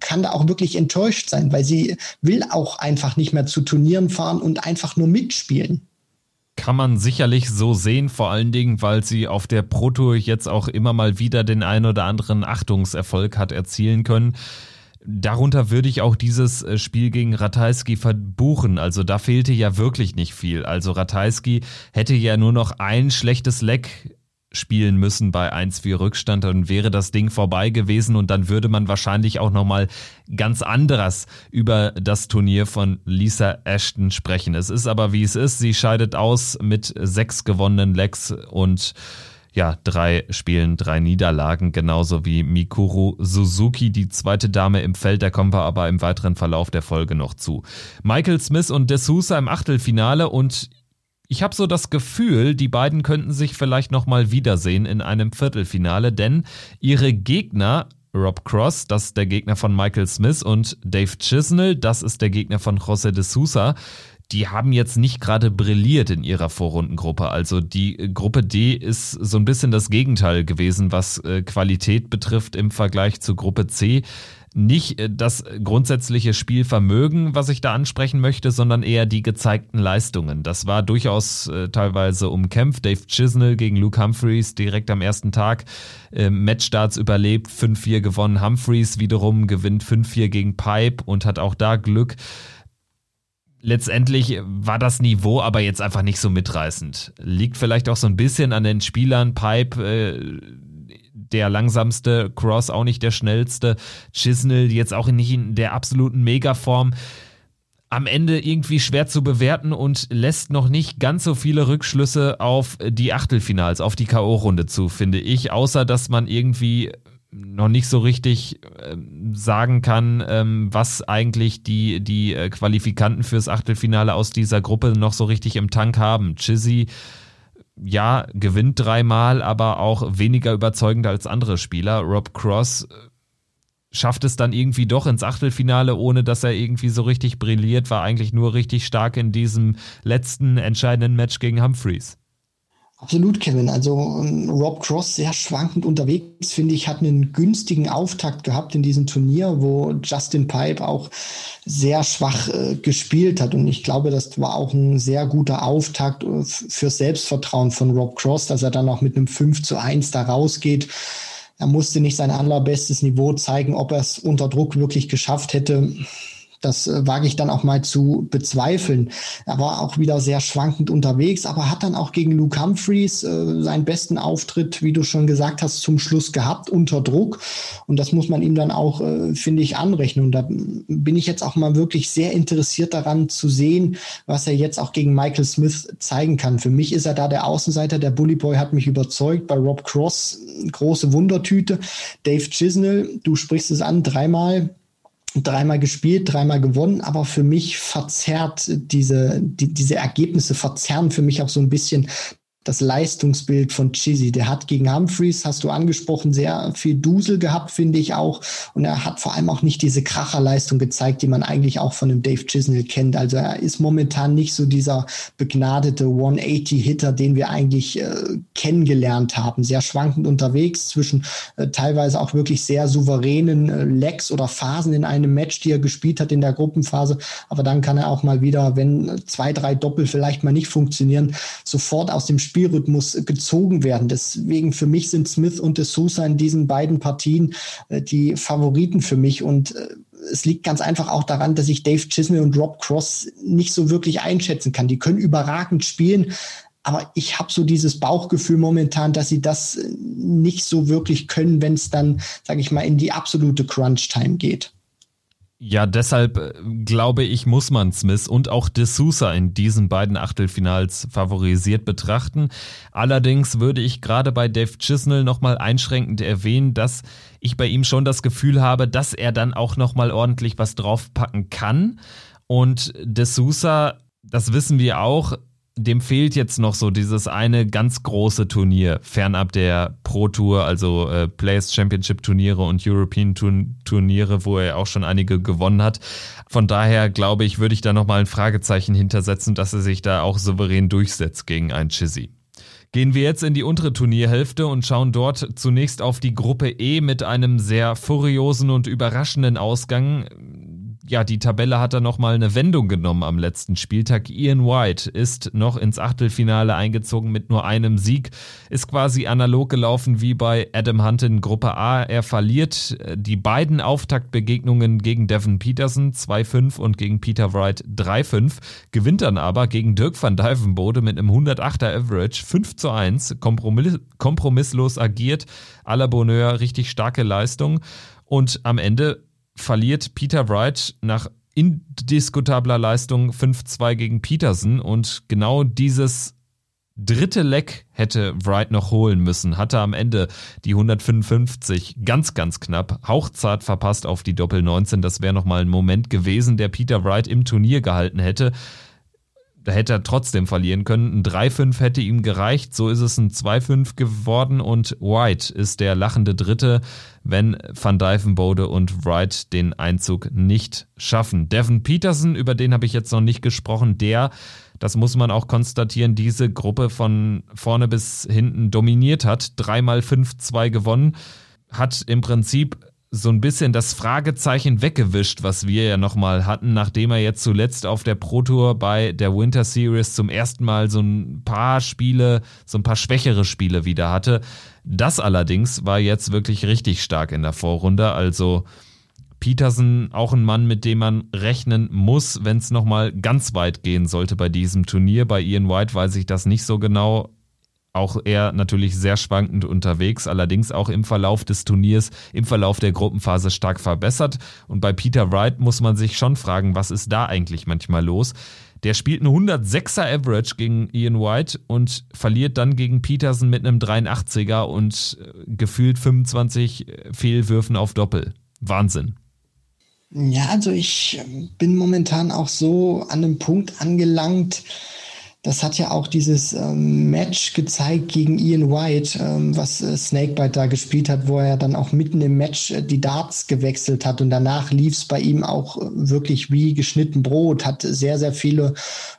kann da auch wirklich enttäuscht sein, weil sie will auch einfach nicht mehr zu Turnieren fahren und einfach nur mitspielen. Kann man sicherlich so sehen, vor allen Dingen, weil sie auf der Pro Tour jetzt auch immer mal wieder den ein oder anderen Achtungserfolg hat erzielen können. Darunter würde ich auch dieses äh, Spiel gegen Ratajski verbuchen. Also da fehlte ja wirklich nicht viel. Also Ratajski hätte ja nur noch ein schlechtes Leck spielen müssen bei 1-4 Rückstand, dann wäre das Ding vorbei gewesen und dann würde man wahrscheinlich auch nochmal ganz anderes über das Turnier von Lisa Ashton sprechen. Es ist aber wie es ist. Sie scheidet aus mit sechs gewonnenen Lecks und ja, drei Spielen, drei Niederlagen, genauso wie Mikuru Suzuki, die zweite Dame im Feld, da kommen wir aber im weiteren Verlauf der Folge noch zu. Michael Smith und De Sousa im Achtelfinale und ich habe so das Gefühl, die beiden könnten sich vielleicht nochmal wiedersehen in einem Viertelfinale, denn ihre Gegner Rob Cross, das ist der Gegner von Michael Smith und Dave Chisnell, das ist der Gegner von José de Sousa. Die haben jetzt nicht gerade brilliert in ihrer Vorrundengruppe. Also die Gruppe D ist so ein bisschen das Gegenteil gewesen, was äh, Qualität betrifft im Vergleich zu Gruppe C nicht äh, das grundsätzliche Spielvermögen, was ich da ansprechen möchte, sondern eher die gezeigten Leistungen. Das war durchaus äh, teilweise umkämpft. Dave Chisnell gegen Luke Humphreys direkt am ersten Tag äh, Matchstarts überlebt, 5-4 gewonnen. Humphreys wiederum gewinnt 5-4 gegen Pipe und hat auch da Glück letztendlich war das Niveau aber jetzt einfach nicht so mitreißend. Liegt vielleicht auch so ein bisschen an den Spielern. Pipe äh, der langsamste, Cross auch nicht der schnellste, Chisnell jetzt auch nicht in der absoluten Megaform. Am Ende irgendwie schwer zu bewerten und lässt noch nicht ganz so viele Rückschlüsse auf die Achtelfinals, auf die K.O.-Runde zu, finde ich, außer dass man irgendwie noch nicht so richtig äh, sagen kann, ähm, was eigentlich die, die äh, Qualifikanten fürs Achtelfinale aus dieser Gruppe noch so richtig im Tank haben. Chizzy ja, gewinnt dreimal, aber auch weniger überzeugend als andere Spieler. Rob Cross, schafft es dann irgendwie doch ins Achtelfinale, ohne dass er irgendwie so richtig brilliert, war eigentlich nur richtig stark in diesem letzten entscheidenden Match gegen Humphreys. Absolut, Kevin. Also um, Rob Cross sehr schwankend unterwegs, finde ich, hat einen günstigen Auftakt gehabt in diesem Turnier, wo Justin Pipe auch sehr schwach äh, gespielt hat. Und ich glaube, das war auch ein sehr guter Auftakt äh, für Selbstvertrauen von Rob Cross, dass er dann auch mit einem 5 zu 1 da rausgeht. Er musste nicht sein allerbestes Niveau zeigen, ob er es unter Druck wirklich geschafft hätte das äh, wage ich dann auch mal zu bezweifeln. Er war auch wieder sehr schwankend unterwegs, aber hat dann auch gegen Luke Humphreys äh, seinen besten Auftritt, wie du schon gesagt hast, zum Schluss gehabt, unter Druck. Und das muss man ihm dann auch, äh, finde ich, anrechnen. Und da bin ich jetzt auch mal wirklich sehr interessiert daran zu sehen, was er jetzt auch gegen Michael Smith zeigen kann. Für mich ist er da der Außenseiter. Der Bully Boy hat mich überzeugt. Bei Rob Cross große Wundertüte. Dave Chisnell, du sprichst es an, dreimal dreimal gespielt, dreimal gewonnen, aber für mich verzerrt diese, die, diese Ergebnisse verzerren für mich auch so ein bisschen das Leistungsbild von Chizzy. Der hat gegen Humphreys, hast du angesprochen, sehr viel Dusel gehabt, finde ich auch. Und er hat vor allem auch nicht diese Kracherleistung gezeigt, die man eigentlich auch von dem Dave Chisnell kennt. Also er ist momentan nicht so dieser begnadete 180-Hitter, den wir eigentlich äh, kennengelernt haben. Sehr schwankend unterwegs zwischen äh, teilweise auch wirklich sehr souveränen äh, Legs oder Phasen in einem Match, die er gespielt hat in der Gruppenphase. Aber dann kann er auch mal wieder, wenn zwei, drei Doppel vielleicht mal nicht funktionieren, sofort aus dem Spiel Spielrhythmus gezogen werden. Deswegen für mich sind Smith und De Sousa in diesen beiden Partien äh, die Favoriten für mich und äh, es liegt ganz einfach auch daran, dass ich Dave Chisnell und Rob Cross nicht so wirklich einschätzen kann. Die können überragend spielen, aber ich habe so dieses Bauchgefühl momentan, dass sie das nicht so wirklich können, wenn es dann, sage ich mal, in die absolute Crunch-Time geht. Ja, deshalb äh, glaube ich, muss man Smith und auch D'Souza in diesen beiden Achtelfinals favorisiert betrachten. Allerdings würde ich gerade bei Dave Chisnell nochmal einschränkend erwähnen, dass ich bei ihm schon das Gefühl habe, dass er dann auch nochmal ordentlich was draufpacken kann. Und D'Souza, das wissen wir auch, dem fehlt jetzt noch so dieses eine ganz große Turnier, fernab der Pro Tour, also äh, Players Championship Turniere und European Turniere, wo er auch schon einige gewonnen hat. Von daher glaube ich, würde ich da nochmal ein Fragezeichen hintersetzen, dass er sich da auch souverän durchsetzt gegen ein Chizzy. Gehen wir jetzt in die untere Turnierhälfte und schauen dort zunächst auf die Gruppe E mit einem sehr furiosen und überraschenden Ausgang ja, die Tabelle hat da nochmal eine Wendung genommen am letzten Spieltag. Ian White ist noch ins Achtelfinale eingezogen mit nur einem Sieg, ist quasi analog gelaufen wie bei Adam Hunt in Gruppe A. Er verliert äh, die beiden Auftaktbegegnungen gegen Devin Peterson 2-5 und gegen Peter Wright 3-5, gewinnt dann aber gegen Dirk van Dijvenbode mit einem 108er Average 5 zu 1, kompromiss kompromisslos agiert, à la Bonheur, richtig starke Leistung. Und am Ende verliert Peter Wright nach indiskutabler Leistung 5-2 gegen Peterson und genau dieses dritte Leck hätte Wright noch holen müssen, hatte am Ende die 155 ganz, ganz knapp, hauchzart verpasst auf die Doppel 19. Das wäre nochmal ein Moment gewesen, der Peter Wright im Turnier gehalten hätte. Da hätte er trotzdem verlieren können. Ein 3-5 hätte ihm gereicht. So ist es ein 2-5 geworden und White ist der lachende Dritte, wenn Van Dijvenbode und Wright den Einzug nicht schaffen. Devin Peterson, über den habe ich jetzt noch nicht gesprochen, der, das muss man auch konstatieren, diese Gruppe von vorne bis hinten dominiert hat. Dreimal 5-2 gewonnen, hat im Prinzip so ein bisschen das Fragezeichen weggewischt, was wir ja nochmal hatten, nachdem er jetzt zuletzt auf der Pro Tour bei der Winter Series zum ersten Mal so ein paar Spiele, so ein paar schwächere Spiele wieder hatte. Das allerdings war jetzt wirklich richtig stark in der Vorrunde. Also Peterson auch ein Mann, mit dem man rechnen muss, wenn es nochmal ganz weit gehen sollte bei diesem Turnier. Bei Ian White weiß ich das nicht so genau auch er natürlich sehr schwankend unterwegs, allerdings auch im Verlauf des Turniers, im Verlauf der Gruppenphase stark verbessert. Und bei Peter Wright muss man sich schon fragen, was ist da eigentlich manchmal los? Der spielt einen 106er Average gegen Ian White und verliert dann gegen Peterson mit einem 83er und äh, gefühlt 25 äh, Fehlwürfen auf Doppel. Wahnsinn. Ja, also ich ähm, bin momentan auch so an einem Punkt angelangt, das hat ja auch dieses ähm, Match gezeigt gegen Ian White, ähm, was äh, Snakebite da gespielt hat, wo er dann auch mitten im Match äh, die Darts gewechselt hat und danach lief es bei ihm auch äh, wirklich wie geschnitten Brot, hat sehr, sehr viele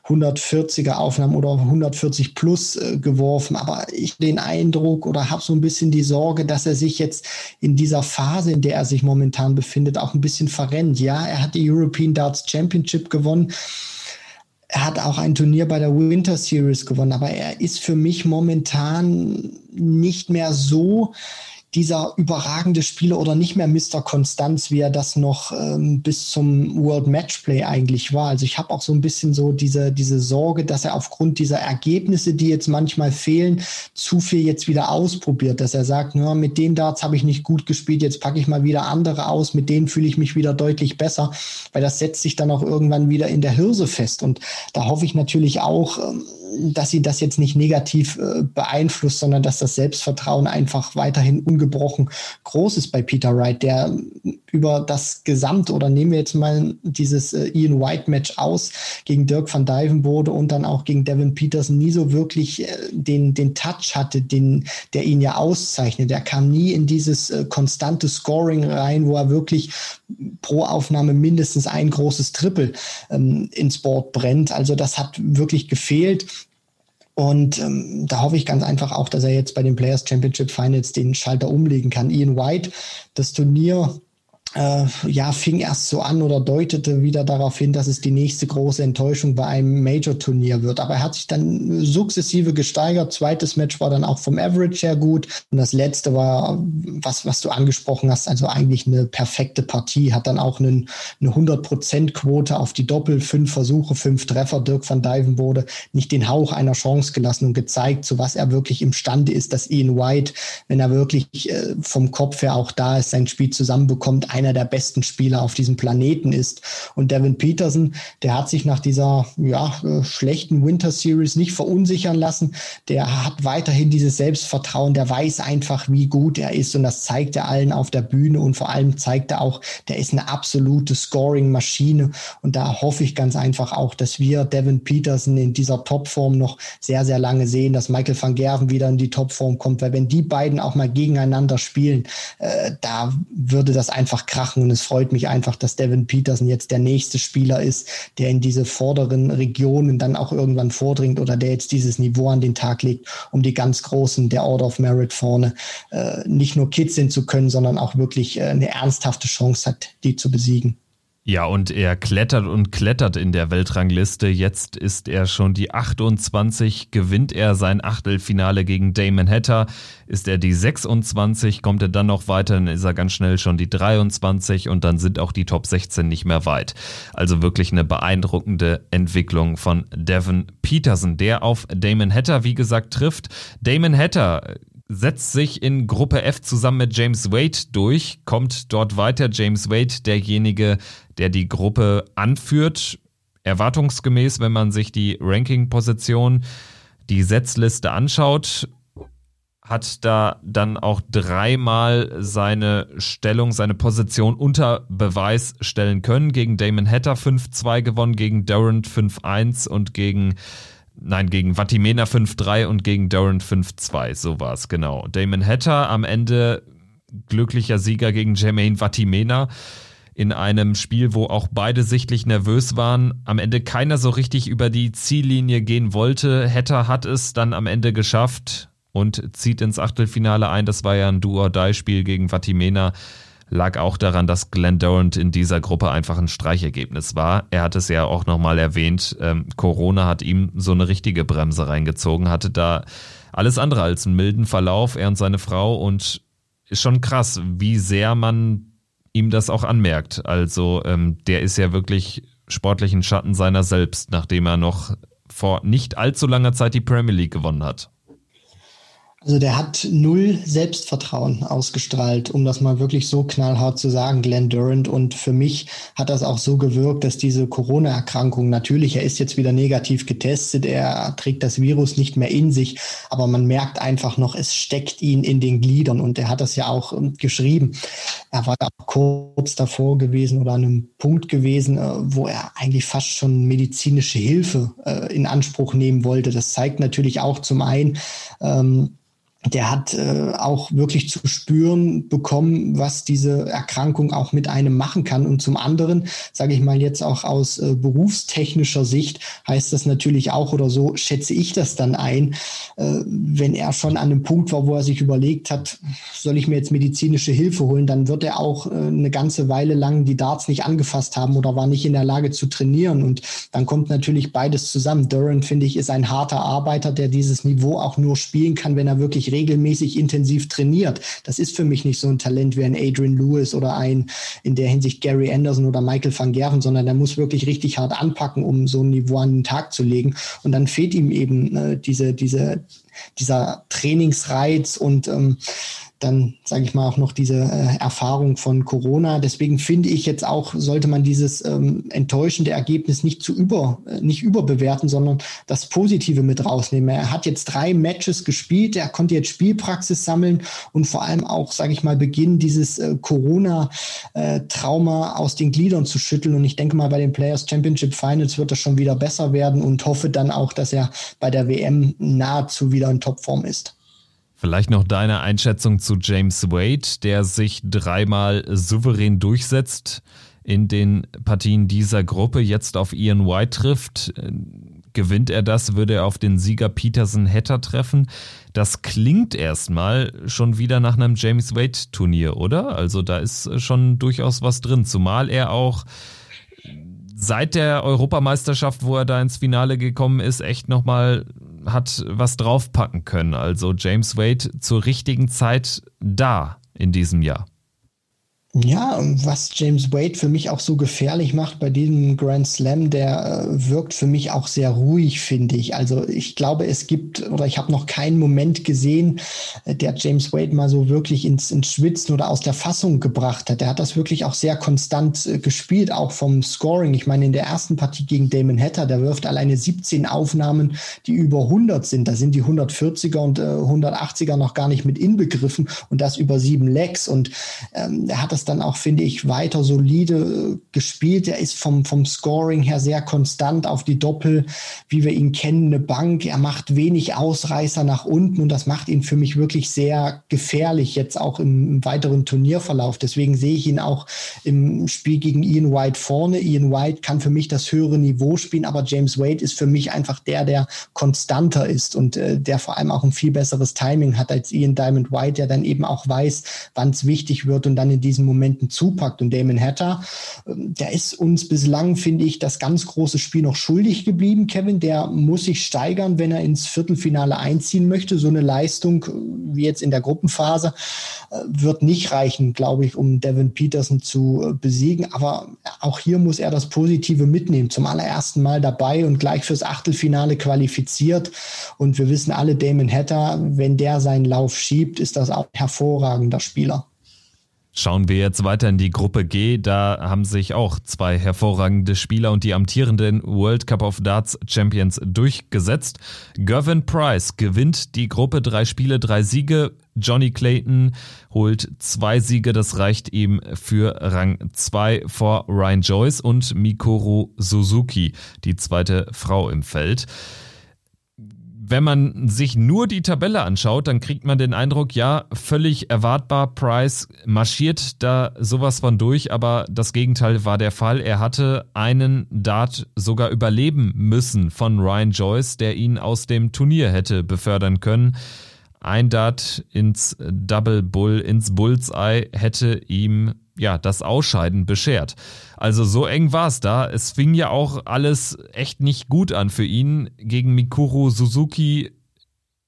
140er Aufnahmen oder 140 plus äh, geworfen, aber ich den Eindruck oder habe so ein bisschen die Sorge, dass er sich jetzt in dieser Phase, in der er sich momentan befindet, auch ein bisschen verrennt. Ja, er hat die European Darts Championship gewonnen, er hat auch ein Turnier bei der Winter Series gewonnen, aber er ist für mich momentan nicht mehr so dieser überragende Spieler oder nicht mehr Mr. Konstanz, wie er das noch ähm, bis zum World Matchplay eigentlich war. Also ich habe auch so ein bisschen so diese, diese Sorge, dass er aufgrund dieser Ergebnisse, die jetzt manchmal fehlen, zu viel jetzt wieder ausprobiert, dass er sagt, ja, mit den Darts habe ich nicht gut gespielt, jetzt packe ich mal wieder andere aus, mit denen fühle ich mich wieder deutlich besser, weil das setzt sich dann auch irgendwann wieder in der Hirse fest. Und da hoffe ich natürlich auch, ähm, dass sie das jetzt nicht negativ äh, beeinflusst, sondern dass das Selbstvertrauen einfach weiterhin ungebrochen groß ist bei Peter Wright, der über das Gesamt oder nehmen wir jetzt mal dieses äh, Ian White Match aus gegen Dirk van Dijvenbode und dann auch gegen Devin Peterson nie so wirklich äh, den, den Touch hatte, den, der ihn ja auszeichnet. Er kam nie in dieses äh, konstante Scoring rein, wo er wirklich pro Aufnahme mindestens ein großes Triple ähm, ins Board brennt. Also das hat wirklich gefehlt. Und ähm, da hoffe ich ganz einfach auch, dass er jetzt bei den Players Championship Finals den Schalter umlegen kann. Ian White, das Turnier äh, ja, fing erst so an oder deutete wieder darauf hin, dass es die nächste große Enttäuschung bei einem Major-Turnier wird. Aber er hat sich dann sukzessive gesteigert. Zweites Match war dann auch vom Average her gut. Und das letzte war, was, was du angesprochen hast, also eigentlich eine perfekte Partie. Hat dann auch einen, eine 100%-Quote auf die Doppel, fünf Versuche, fünf Treffer. Dirk van Dijven wurde nicht den Hauch einer Chance gelassen und gezeigt, zu was er wirklich imstande ist, dass Ian White, wenn er wirklich äh, vom Kopf her auch da ist, sein Spiel zusammenbekommt, einer der besten Spieler auf diesem Planeten ist. Und Devin Peterson, der hat sich nach dieser ja, äh, schlechten Winter Series nicht verunsichern lassen. Der hat weiterhin dieses Selbstvertrauen, der weiß einfach, wie gut er ist. Und das zeigt er allen auf der Bühne und vor allem zeigt er auch, der ist eine absolute Scoring-Maschine. Und da hoffe ich ganz einfach auch, dass wir Devin Peterson in dieser Topform noch sehr, sehr lange sehen, dass Michael van Gerven wieder in die Topform kommt. Weil wenn die beiden auch mal gegeneinander spielen, äh, da würde das einfach krachen. Und es freut mich einfach, dass Devin Peterson jetzt der nächste Spieler ist, der in diese vorderen Regionen dann auch irgendwann vordringt oder der jetzt dieses Niveau an den Tag legt, um die ganz Großen der Order of Merit vorne äh, nicht nur Kitzeln zu können, sondern auch wirklich äh, eine ernsthafte Chance hat, die zu besiegen. Ja, und er klettert und klettert in der Weltrangliste. Jetzt ist er schon die 28, gewinnt er sein Achtelfinale gegen Damon Hatter. Ist er die 26, kommt er dann noch weiter, dann ist er ganz schnell schon die 23 und dann sind auch die Top 16 nicht mehr weit. Also wirklich eine beeindruckende Entwicklung von Devin Peterson, der auf Damon Hatter, wie gesagt, trifft. Damon Hatter setzt sich in Gruppe F zusammen mit James Wade durch, kommt dort weiter. James Wade, derjenige, der die Gruppe anführt. Erwartungsgemäß, wenn man sich die Ranking-Position, die Setzliste anschaut, hat da dann auch dreimal seine Stellung, seine Position unter Beweis stellen können. Gegen Damon Hatter 5-2 gewonnen, gegen Durant 5-1 und gegen Nein, gegen Vatimena 5-3 und gegen Durant 5-2. So war es, genau. Damon Hatter am Ende glücklicher Sieger gegen Jermaine Vatimena in einem Spiel, wo auch beide sichtlich nervös waren. Am Ende keiner so richtig über die Ziellinie gehen wollte. Hatter hat es dann am Ende geschafft und zieht ins Achtelfinale ein. Das war ja ein Do-or-Die-Spiel gegen Vatimena lag auch daran, dass Glenn Durant in dieser Gruppe einfach ein Streichergebnis war. Er hat es ja auch nochmal erwähnt, ähm, Corona hat ihm so eine richtige Bremse reingezogen, hatte da alles andere als einen milden Verlauf, er und seine Frau und ist schon krass, wie sehr man ihm das auch anmerkt. Also ähm, der ist ja wirklich sportlichen Schatten seiner selbst, nachdem er noch vor nicht allzu langer Zeit die Premier League gewonnen hat. Also der hat null Selbstvertrauen ausgestrahlt, um das mal wirklich so knallhart zu sagen, Glenn Durant. Und für mich hat das auch so gewirkt, dass diese Corona-Erkrankung, natürlich, er ist jetzt wieder negativ getestet, er trägt das Virus nicht mehr in sich, aber man merkt einfach noch, es steckt ihn in den Gliedern. Und er hat das ja auch ähm, geschrieben. Er war da kurz davor gewesen oder an einem Punkt gewesen, äh, wo er eigentlich fast schon medizinische Hilfe äh, in Anspruch nehmen wollte. Das zeigt natürlich auch zum einen, ähm, der hat äh, auch wirklich zu spüren bekommen, was diese Erkrankung auch mit einem machen kann. Und zum anderen, sage ich mal jetzt auch aus äh, berufstechnischer Sicht, heißt das natürlich auch oder so schätze ich das dann ein, äh, wenn er schon an einem Punkt war, wo er sich überlegt hat, soll ich mir jetzt medizinische Hilfe holen, dann wird er auch äh, eine ganze Weile lang die Darts nicht angefasst haben oder war nicht in der Lage zu trainieren. Und dann kommt natürlich beides zusammen. Durant, finde ich, ist ein harter Arbeiter, der dieses Niveau auch nur spielen kann, wenn er wirklich regelmäßig intensiv trainiert. Das ist für mich nicht so ein Talent wie ein Adrian Lewis oder ein in der Hinsicht Gary Anderson oder Michael van Gerven, sondern der muss wirklich richtig hart anpacken, um so ein Niveau an den Tag zu legen. Und dann fehlt ihm eben äh, diese, diese, dieser Trainingsreiz und ähm, dann sage ich mal auch noch diese äh, Erfahrung von Corona. Deswegen finde ich jetzt auch, sollte man dieses ähm, enttäuschende Ergebnis nicht zu über, äh, nicht überbewerten, sondern das Positive mit rausnehmen. Er hat jetzt drei Matches gespielt, er konnte jetzt Spielpraxis sammeln und vor allem auch, sage ich mal, beginnen, dieses äh, Corona-Trauma aus den Gliedern zu schütteln. Und ich denke mal, bei den Players Championship Finals wird das schon wieder besser werden und hoffe dann auch, dass er bei der WM nahezu wieder in Topform ist. Vielleicht noch deine Einschätzung zu James Wade, der sich dreimal souverän durchsetzt in den Partien dieser Gruppe, jetzt auf Ian White trifft. Gewinnt er das, würde er auf den Sieger Peterson Hatter treffen. Das klingt erstmal schon wieder nach einem James Wade Turnier, oder? Also da ist schon durchaus was drin, zumal er auch seit der Europameisterschaft, wo er da ins Finale gekommen ist, echt nochmal hat was draufpacken können. Also James Wade zur richtigen Zeit da in diesem Jahr. Ja, was James Wade für mich auch so gefährlich macht bei diesem Grand Slam, der äh, wirkt für mich auch sehr ruhig, finde ich. Also ich glaube, es gibt oder ich habe noch keinen Moment gesehen, äh, der James Wade mal so wirklich ins, ins Schwitzen oder aus der Fassung gebracht hat. Der hat das wirklich auch sehr konstant äh, gespielt, auch vom Scoring. Ich meine, in der ersten Partie gegen Damon Hatter, der wirft alleine 17 Aufnahmen, die über 100 sind. Da sind die 140er und äh, 180er noch gar nicht mit inbegriffen und das über sieben Legs. Und ähm, er hat das das dann auch, finde ich, weiter solide äh, gespielt. Er ist vom, vom Scoring her sehr konstant auf die Doppel, wie wir ihn kennen, eine Bank. Er macht wenig Ausreißer nach unten und das macht ihn für mich wirklich sehr gefährlich, jetzt auch im, weiteren Turnierverlauf. Deswegen sehe ich ihn auch im Spiel gegen Ian White vorne. Ian White kann für mich das höhere Niveau spielen, aber James Wade ist für mich einfach der, der konstanter ist und äh, der vor allem auch ein viel besseres Timing hat als Ian Diamond White, der dann eben auch weiß, wann es wichtig wird und dann in diesem Momenten zupackt. Und Damon Hatter, ähm, der ist uns bislang, finde ich, das ganz große Spiel noch schuldig geblieben. Kevin, der muss sich steigern, wenn er ins Viertelfinale einziehen möchte. So eine Leistung äh, wie jetzt in der Gruppenphase äh, wird nicht reichen, glaube ich, um Devin Peterson zu äh, besiegen. Aber auch hier muss er das Positive mitnehmen. Zum allerersten Mal dabei und gleich fürs Achtelfinale qualifiziert. Und wir wissen alle, Damon Hatter, wenn der seinen Lauf schiebt, ist das auch ein hervorragender Spieler. Schauen wir jetzt weiter in die Gruppe G. Da haben sich auch zwei hervorragende Spieler und die amtierenden World Cup of Darts Champions durchgesetzt. Gervin Price gewinnt die Gruppe drei Spiele, drei Siege. Johnny Clayton holt zwei Siege, das reicht ihm für Rang 2 vor Ryan Joyce und Mikuru Suzuki, die zweite Frau im Feld wenn man sich nur die Tabelle anschaut, dann kriegt man den Eindruck, ja, völlig erwartbar, Price marschiert da sowas von durch, aber das Gegenteil war der Fall. Er hatte einen Dart sogar überleben müssen von Ryan Joyce, der ihn aus dem Turnier hätte befördern können. Ein Dart ins Double Bull, ins Bullseye hätte ihm ja, das Ausscheiden beschert. Also so eng war es da. Es fing ja auch alles echt nicht gut an für ihn. Gegen Mikuru Suzuki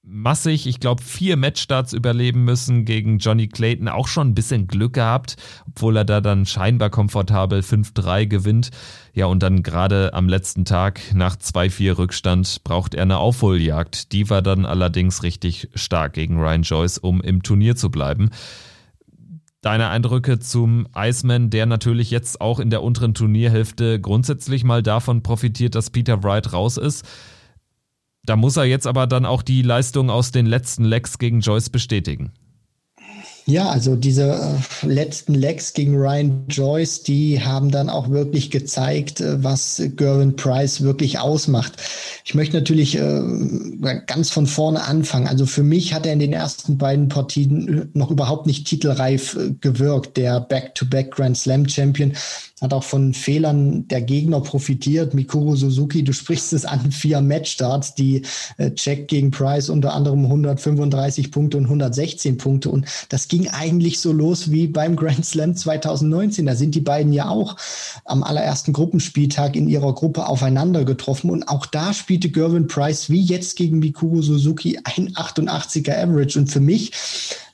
massig, ich glaube, vier Matchstarts überleben müssen gegen Johnny Clayton. Auch schon ein bisschen Glück gehabt, obwohl er da dann scheinbar komfortabel 5-3 gewinnt. Ja, und dann gerade am letzten Tag nach 2-4 Rückstand braucht er eine Aufholjagd. Die war dann allerdings richtig stark gegen Ryan Joyce, um im Turnier zu bleiben. Deine Eindrücke zum Iceman, der natürlich jetzt auch in der unteren Turnierhälfte grundsätzlich mal davon profitiert, dass Peter Wright raus ist. Da muss er jetzt aber dann auch die Leistung aus den letzten Legs gegen Joyce bestätigen. Ja, also diese äh, letzten Legs gegen Ryan Joyce, die haben dann auch wirklich gezeigt, äh, was Gervin Price wirklich ausmacht. Ich möchte natürlich äh, ganz von vorne anfangen. Also für mich hat er in den ersten beiden Partien noch überhaupt nicht titelreif gewirkt. Der Back-to-Back -Back Grand Slam Champion hat auch von Fehlern der Gegner profitiert. Mikuru Suzuki, du sprichst es an, vier Matchstarts, die äh, Check gegen Price unter anderem 135 Punkte und 116 Punkte. Und das ging eigentlich so los wie beim Grand Slam 2019. Da sind die beiden ja auch am allerersten Gruppenspieltag in ihrer Gruppe aufeinander getroffen. Und auch da spielte Gervin Price wie jetzt gegen Mikuru Suzuki ein 88er Average. Und für mich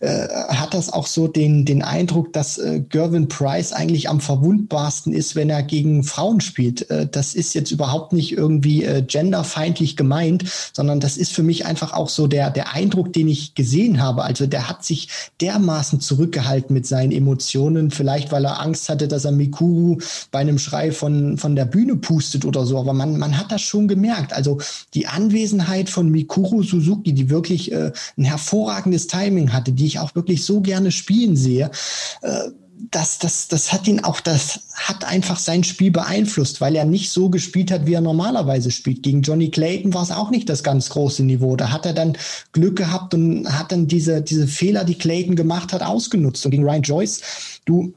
äh, hat das auch so den, den Eindruck, dass äh, Gervin Price eigentlich am verwundbarsten ist, wenn er gegen Frauen spielt. Äh, das ist jetzt überhaupt nicht irgendwie äh, genderfeindlich gemeint, sondern das ist für mich einfach auch so der, der Eindruck, den ich gesehen habe. Also der hat sich dermaßen zurückgehalten mit seinen Emotionen, vielleicht weil er Angst hatte, dass er Mikuru bei einem Schrei von, von der Bühne pustet oder so. Aber man, man hat das schon gemerkt. Also die Anwesenheit von Mikuru Suzuki, die wirklich äh, ein hervorragendes Timing hatte, die ich auch wirklich so gerne spielen sehe, äh, das, das, das hat ihn auch, das hat einfach sein Spiel beeinflusst, weil er nicht so gespielt hat, wie er normalerweise spielt. Gegen Johnny Clayton war es auch nicht das ganz große Niveau. Da hat er dann Glück gehabt und hat dann diese, diese Fehler, die Clayton gemacht hat, ausgenutzt. Und gegen Ryan Joyce, du,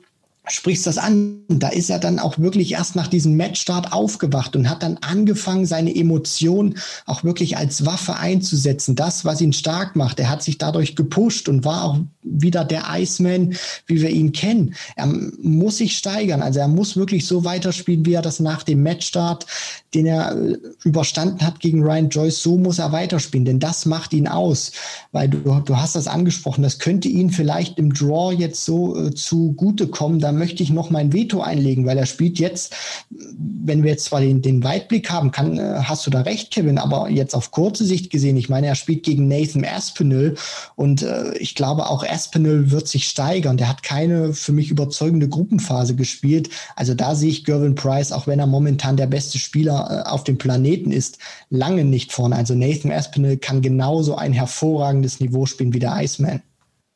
sprichst das an. Da ist er dann auch wirklich erst nach diesem Matchstart aufgewacht und hat dann angefangen, seine Emotionen auch wirklich als Waffe einzusetzen. Das, was ihn stark macht. Er hat sich dadurch gepusht und war auch wieder der Iceman, wie wir ihn kennen. Er muss sich steigern. Also er muss wirklich so weiterspielen, wie er das nach dem Matchstart, den er äh, überstanden hat gegen Ryan Joyce, so muss er weiterspielen. Denn das macht ihn aus. Weil du, du hast das angesprochen. Das könnte ihn vielleicht im Draw jetzt so äh, zugutekommen. Da möchte ich noch mein Veto einlegen, weil er spielt jetzt, wenn wir jetzt zwar den, den Weitblick haben, kann, äh, hast du da recht, Kevin, aber jetzt auf kurze Sicht gesehen, ich meine, er spielt gegen Nathan Aspinall und äh, ich glaube auch Aspinall wird sich steigern. Der hat keine für mich überzeugende Gruppenphase gespielt. Also da sehe ich Gervin Price, auch wenn er momentan der beste Spieler äh, auf dem Planeten ist, lange nicht vorne. Also Nathan Aspinall kann genauso ein hervorragendes Niveau spielen wie der Iceman.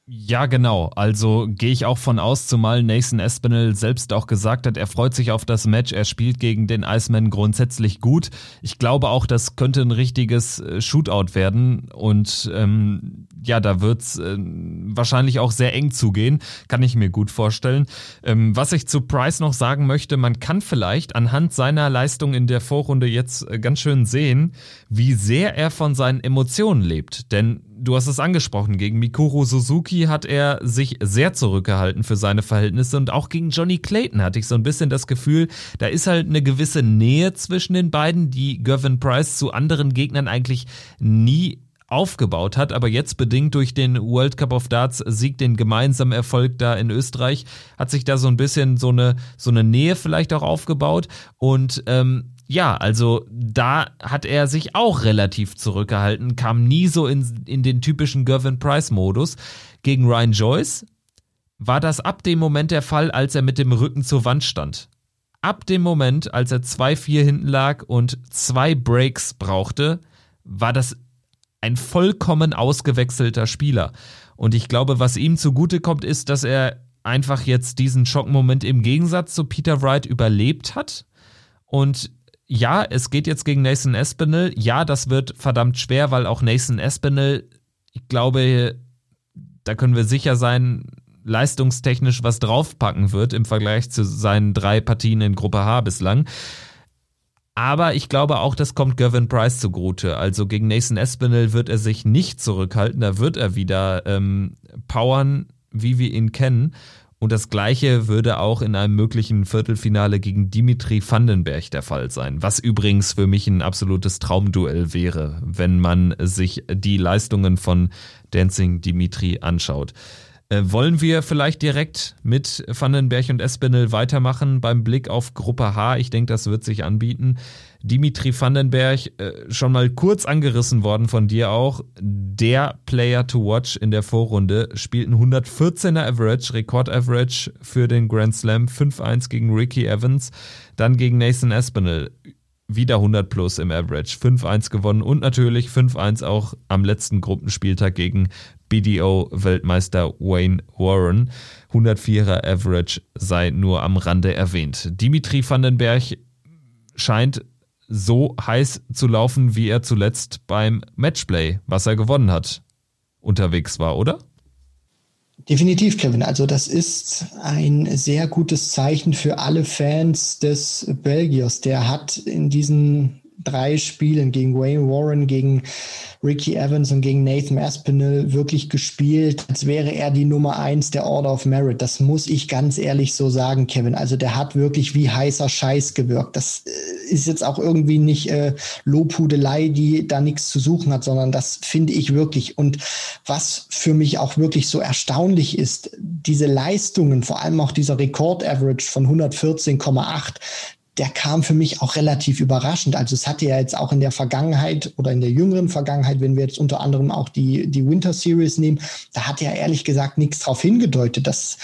Ja, genau. Also gehe ich auch von aus, zumal Nathan Espinel selbst auch gesagt hat, er freut sich auf das Match, er spielt gegen den Iceman grundsätzlich gut. Ich glaube auch, das könnte ein richtiges äh, Shootout werden und ähm, ja, da wird's äh, wahrscheinlich auch sehr eng zugehen, kann ich mir gut vorstellen. Ähm, was ich zu Price noch sagen möchte, man kann vielleicht anhand seiner Leistung in der Vorrunde jetzt äh, ganz schön sehen, wie sehr er von seinen Emotionen lebt. Denn du hast es angesprochen, gegen Mikuru Suzuki hat er sich sehr zurückgehalten für seine Verhältnisse und auch gegen Johnny Clayton hatte ich so ein bisschen das Gefühl, da ist halt eine gewisse Nähe zwischen den beiden, die Gervin Price zu anderen Gegnern eigentlich nie aufgebaut hat, aber jetzt bedingt durch den World Cup of Darts Sieg, den gemeinsamen Erfolg da in Österreich, hat sich da so ein bisschen so eine so eine Nähe vielleicht auch aufgebaut und ähm, ja, also da hat er sich auch relativ zurückgehalten, kam nie so in, in den typischen Gervin Price-Modus. Gegen Ryan Joyce war das ab dem Moment der Fall, als er mit dem Rücken zur Wand stand. Ab dem Moment, als er 2-4 hinten lag und zwei Breaks brauchte, war das ein vollkommen ausgewechselter Spieler. Und ich glaube, was ihm zugute kommt, ist, dass er einfach jetzt diesen Schockmoment im Gegensatz zu Peter Wright überlebt hat und ja, es geht jetzt gegen Nathan Espinel. Ja, das wird verdammt schwer, weil auch Nathan Espinel, ich glaube, da können wir sicher sein, leistungstechnisch was draufpacken wird im Vergleich zu seinen drei Partien in Gruppe H bislang. Aber ich glaube auch, das kommt Gavin Price zugute. Also gegen Nathan Espinel wird er sich nicht zurückhalten. Da wird er wieder ähm, powern, wie wir ihn kennen. Und das gleiche würde auch in einem möglichen Viertelfinale gegen Dimitri Vandenberg der Fall sein, was übrigens für mich ein absolutes Traumduell wäre, wenn man sich die Leistungen von Dancing Dimitri anschaut. Äh, wollen wir vielleicht direkt mit Vandenberg und Espinel weitermachen beim Blick auf Gruppe H? Ich denke, das wird sich anbieten. Dimitri Vandenberg, äh, schon mal kurz angerissen worden von dir auch. Der Player to watch in der Vorrunde spielt ein 114er Average, Rekord-Average für den Grand Slam. 5-1 gegen Ricky Evans, dann gegen Nathan Espinel wieder 100 plus im Average, 5-1 gewonnen und natürlich 5-1 auch am letzten Gruppenspieltag gegen BDO-Weltmeister Wayne Warren. 104er Average sei nur am Rande erwähnt. Dimitri Vandenberg scheint so heiß zu laufen, wie er zuletzt beim Matchplay, was er gewonnen hat, unterwegs war, oder? Definitiv, Kevin. Also das ist ein sehr gutes Zeichen für alle Fans des Belgiers. Der hat in diesen drei Spielen gegen Wayne Warren, gegen Ricky Evans und gegen Nathan Aspinall wirklich gespielt, als wäre er die Nummer eins der Order of Merit. Das muss ich ganz ehrlich so sagen, Kevin. Also der hat wirklich wie heißer Scheiß gewirkt. Das äh, ist jetzt auch irgendwie nicht äh, Lobhudelei, die da nichts zu suchen hat, sondern das finde ich wirklich. Und was für mich auch wirklich so erstaunlich ist, diese Leistungen, vor allem auch dieser Rekord-Average von 114,8, der kam für mich auch relativ überraschend. Also es hatte ja jetzt auch in der Vergangenheit oder in der jüngeren Vergangenheit, wenn wir jetzt unter anderem auch die, die Winter Series nehmen, da hat ja ehrlich gesagt nichts drauf hingedeutet, dass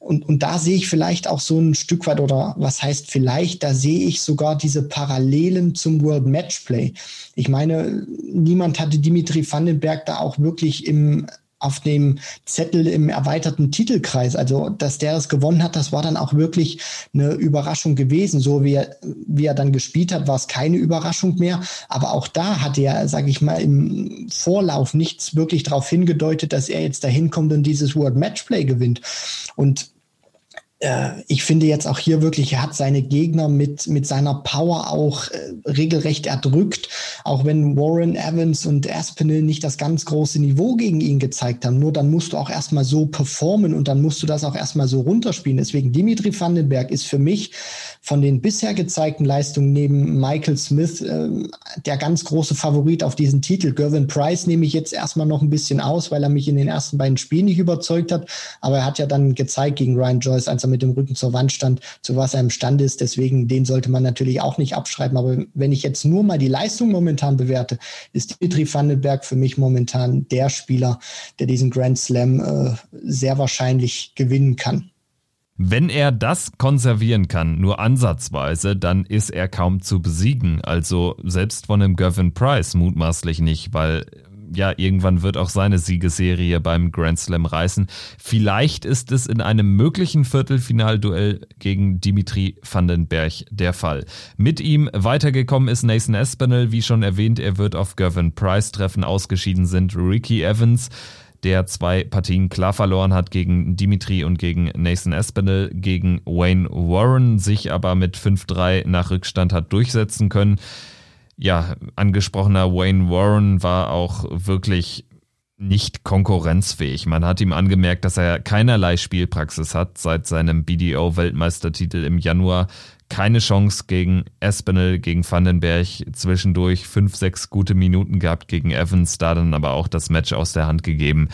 und, und da sehe ich vielleicht auch so ein Stück weit, oder was heißt vielleicht, da sehe ich sogar diese Parallelen zum World Matchplay. Ich meine, niemand hatte Dimitri Vandenberg da auch wirklich im auf dem Zettel im erweiterten Titelkreis. Also, dass der es gewonnen hat, das war dann auch wirklich eine Überraschung gewesen. So wie er, wie er dann gespielt hat, war es keine Überraschung mehr. Aber auch da hat er, sage ich mal, im Vorlauf nichts wirklich darauf hingedeutet, dass er jetzt dahin kommt und dieses World Matchplay gewinnt. Und ich finde jetzt auch hier wirklich, er hat seine Gegner mit, mit seiner Power auch äh, regelrecht erdrückt, auch wenn Warren Evans und Aspinall nicht das ganz große Niveau gegen ihn gezeigt haben. Nur dann musst du auch erstmal so performen und dann musst du das auch erstmal so runterspielen. Deswegen Dimitri Vandenberg ist für mich von den bisher gezeigten Leistungen neben Michael Smith äh, der ganz große Favorit auf diesen Titel. Gervin Price nehme ich jetzt erstmal noch ein bisschen aus, weil er mich in den ersten beiden Spielen nicht überzeugt hat. Aber er hat ja dann gezeigt gegen Ryan Joyce, als er mit dem Rücken zur Wand stand, zu was er imstande ist. Deswegen, den sollte man natürlich auch nicht abschreiben. Aber wenn ich jetzt nur mal die Leistung momentan bewerte, ist Dimitri Vandenberg für mich momentan der Spieler, der diesen Grand Slam äh, sehr wahrscheinlich gewinnen kann. Wenn er das konservieren kann, nur ansatzweise, dann ist er kaum zu besiegen. Also selbst von einem Gavin Price mutmaßlich nicht, weil ja, irgendwann wird auch seine Siegesserie beim Grand Slam reißen. Vielleicht ist es in einem möglichen Viertelfinalduell gegen Dimitri Vandenberg der Fall. Mit ihm weitergekommen ist Nathan Espinel, wie schon erwähnt, er wird auf Gavin Price treffen. Ausgeschieden sind Ricky Evans der zwei Partien klar verloren hat gegen Dimitri und gegen Nathan Espinel, gegen Wayne Warren, sich aber mit 5-3 nach Rückstand hat durchsetzen können. Ja, angesprochener Wayne Warren war auch wirklich nicht konkurrenzfähig. Man hat ihm angemerkt, dass er keinerlei Spielpraxis hat seit seinem BDO-Weltmeistertitel im Januar keine Chance gegen Espinel, gegen Vandenberg, zwischendurch fünf, sechs gute Minuten gehabt gegen Evans, da dann aber auch das Match aus der Hand gegeben.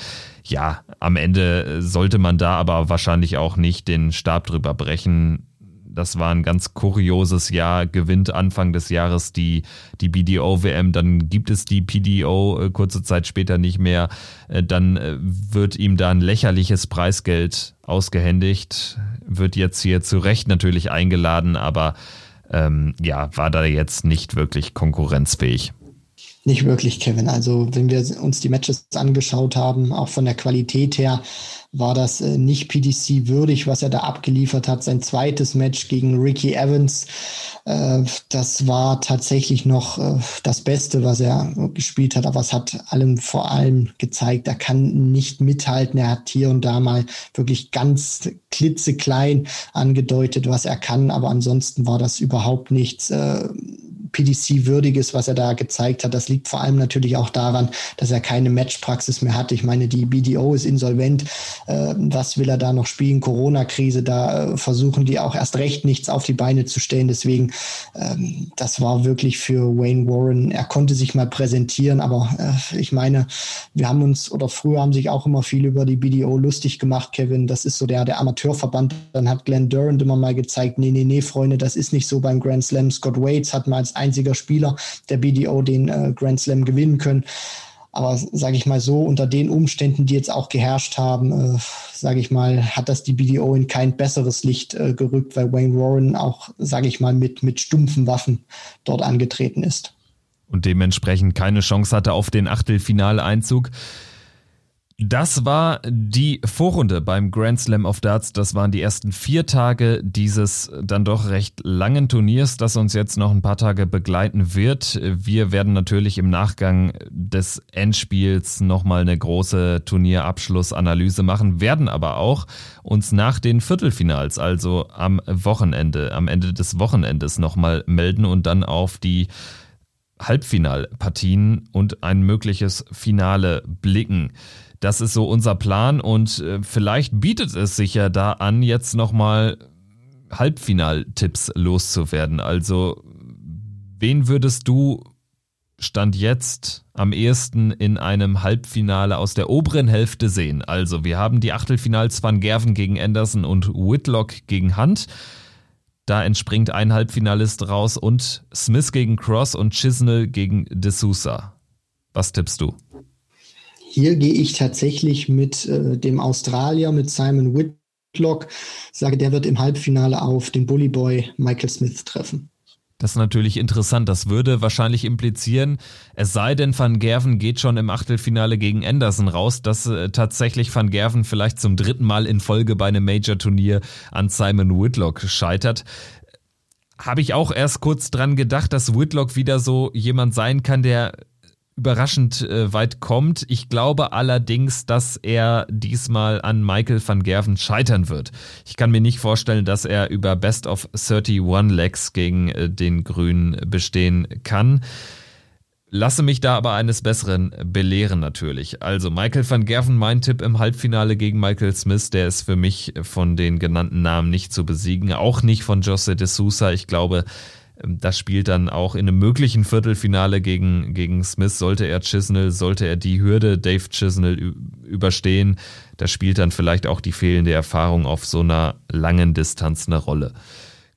Ja, am Ende sollte man da aber wahrscheinlich auch nicht den Stab drüber brechen. Das war ein ganz kurioses Jahr, gewinnt Anfang des Jahres die, die BDO-WM, dann gibt es die PDO äh, kurze Zeit später nicht mehr, äh, dann äh, wird ihm da ein lächerliches Preisgeld ausgehändigt, wird jetzt hier zu Recht natürlich eingeladen, aber ähm, ja, war da jetzt nicht wirklich konkurrenzfähig. Nicht wirklich, Kevin. Also wenn wir uns die Matches angeschaut haben, auch von der Qualität her, war das äh, nicht PDC würdig, was er da abgeliefert hat. Sein zweites Match gegen Ricky Evans, äh, das war tatsächlich noch äh, das Beste, was er gespielt hat. Aber es hat allem vor allem gezeigt, er kann nicht mithalten. Er hat hier und da mal wirklich ganz klitzeklein angedeutet, was er kann. Aber ansonsten war das überhaupt nichts PDC würdig ist, was er da gezeigt hat. Das liegt vor allem natürlich auch daran, dass er keine Matchpraxis mehr hat. Ich meine, die BDO ist insolvent. Äh, was will er da noch spielen? Corona-Krise, da äh, versuchen die auch erst recht nichts auf die Beine zu stellen. Deswegen, ähm, das war wirklich für Wayne Warren. Er konnte sich mal präsentieren, aber äh, ich meine, wir haben uns oder früher haben sich auch immer viel über die BDO lustig gemacht, Kevin. Das ist so der, der Amateurverband. Dann hat Glenn Durant immer mal gezeigt, nee, nee, nee, Freunde, das ist nicht so beim Grand Slam. Scott Waits hat mal als einziger Spieler der BDO den äh, Grand Slam gewinnen können. Aber sage ich mal so, unter den Umständen, die jetzt auch geherrscht haben, äh, sage ich mal, hat das die BDO in kein besseres Licht äh, gerückt, weil Wayne Warren auch, sage ich mal, mit, mit stumpfen Waffen dort angetreten ist. Und dementsprechend keine Chance hatte auf den Achtelfinaleinzug. Das war die Vorrunde beim Grand Slam of Darts. Das waren die ersten vier Tage dieses dann doch recht langen Turniers, das uns jetzt noch ein paar Tage begleiten wird. Wir werden natürlich im Nachgang des Endspiels nochmal eine große Turnierabschlussanalyse machen, werden aber auch uns nach den Viertelfinals, also am Wochenende, am Ende des Wochenendes nochmal melden und dann auf die Halbfinalpartien und ein mögliches Finale blicken. Das ist so unser Plan und äh, vielleicht bietet es sich ja da an, jetzt nochmal Halbfinaltipps loszuwerden. Also, wen würdest du Stand jetzt am ehesten in einem Halbfinale aus der oberen Hälfte sehen? Also, wir haben die Achtelfinals Van Gerven gegen Anderson und Whitlock gegen Hunt. Da entspringt ein Halbfinalist raus und Smith gegen Cross und Chisnell gegen D'Souza. Was tippst du? Hier gehe ich tatsächlich mit äh, dem Australier, mit Simon Whitlock, sage, der wird im Halbfinale auf den Bully Boy Michael Smith treffen. Das ist natürlich interessant. Das würde wahrscheinlich implizieren, es sei denn, Van Gerven geht schon im Achtelfinale gegen Anderson raus, dass äh, tatsächlich Van Gerven vielleicht zum dritten Mal in Folge bei einem Major-Turnier an Simon Whitlock scheitert. Habe ich auch erst kurz dran gedacht, dass Whitlock wieder so jemand sein kann, der überraschend äh, weit kommt. Ich glaube allerdings, dass er diesmal an Michael van Gerven scheitern wird. Ich kann mir nicht vorstellen, dass er über Best of 31 Legs gegen äh, den Grünen bestehen kann. Lasse mich da aber eines Besseren belehren natürlich. Also Michael van Gerven, mein Tipp im Halbfinale gegen Michael Smith, der ist für mich von den genannten Namen nicht zu besiegen. Auch nicht von Jose de Sousa. Ich glaube, das spielt dann auch in einem möglichen Viertelfinale gegen, gegen Smith, sollte er Chisnell, sollte er die Hürde Dave Chisnell überstehen. Da spielt dann vielleicht auch die fehlende Erfahrung auf so einer langen Distanz eine Rolle.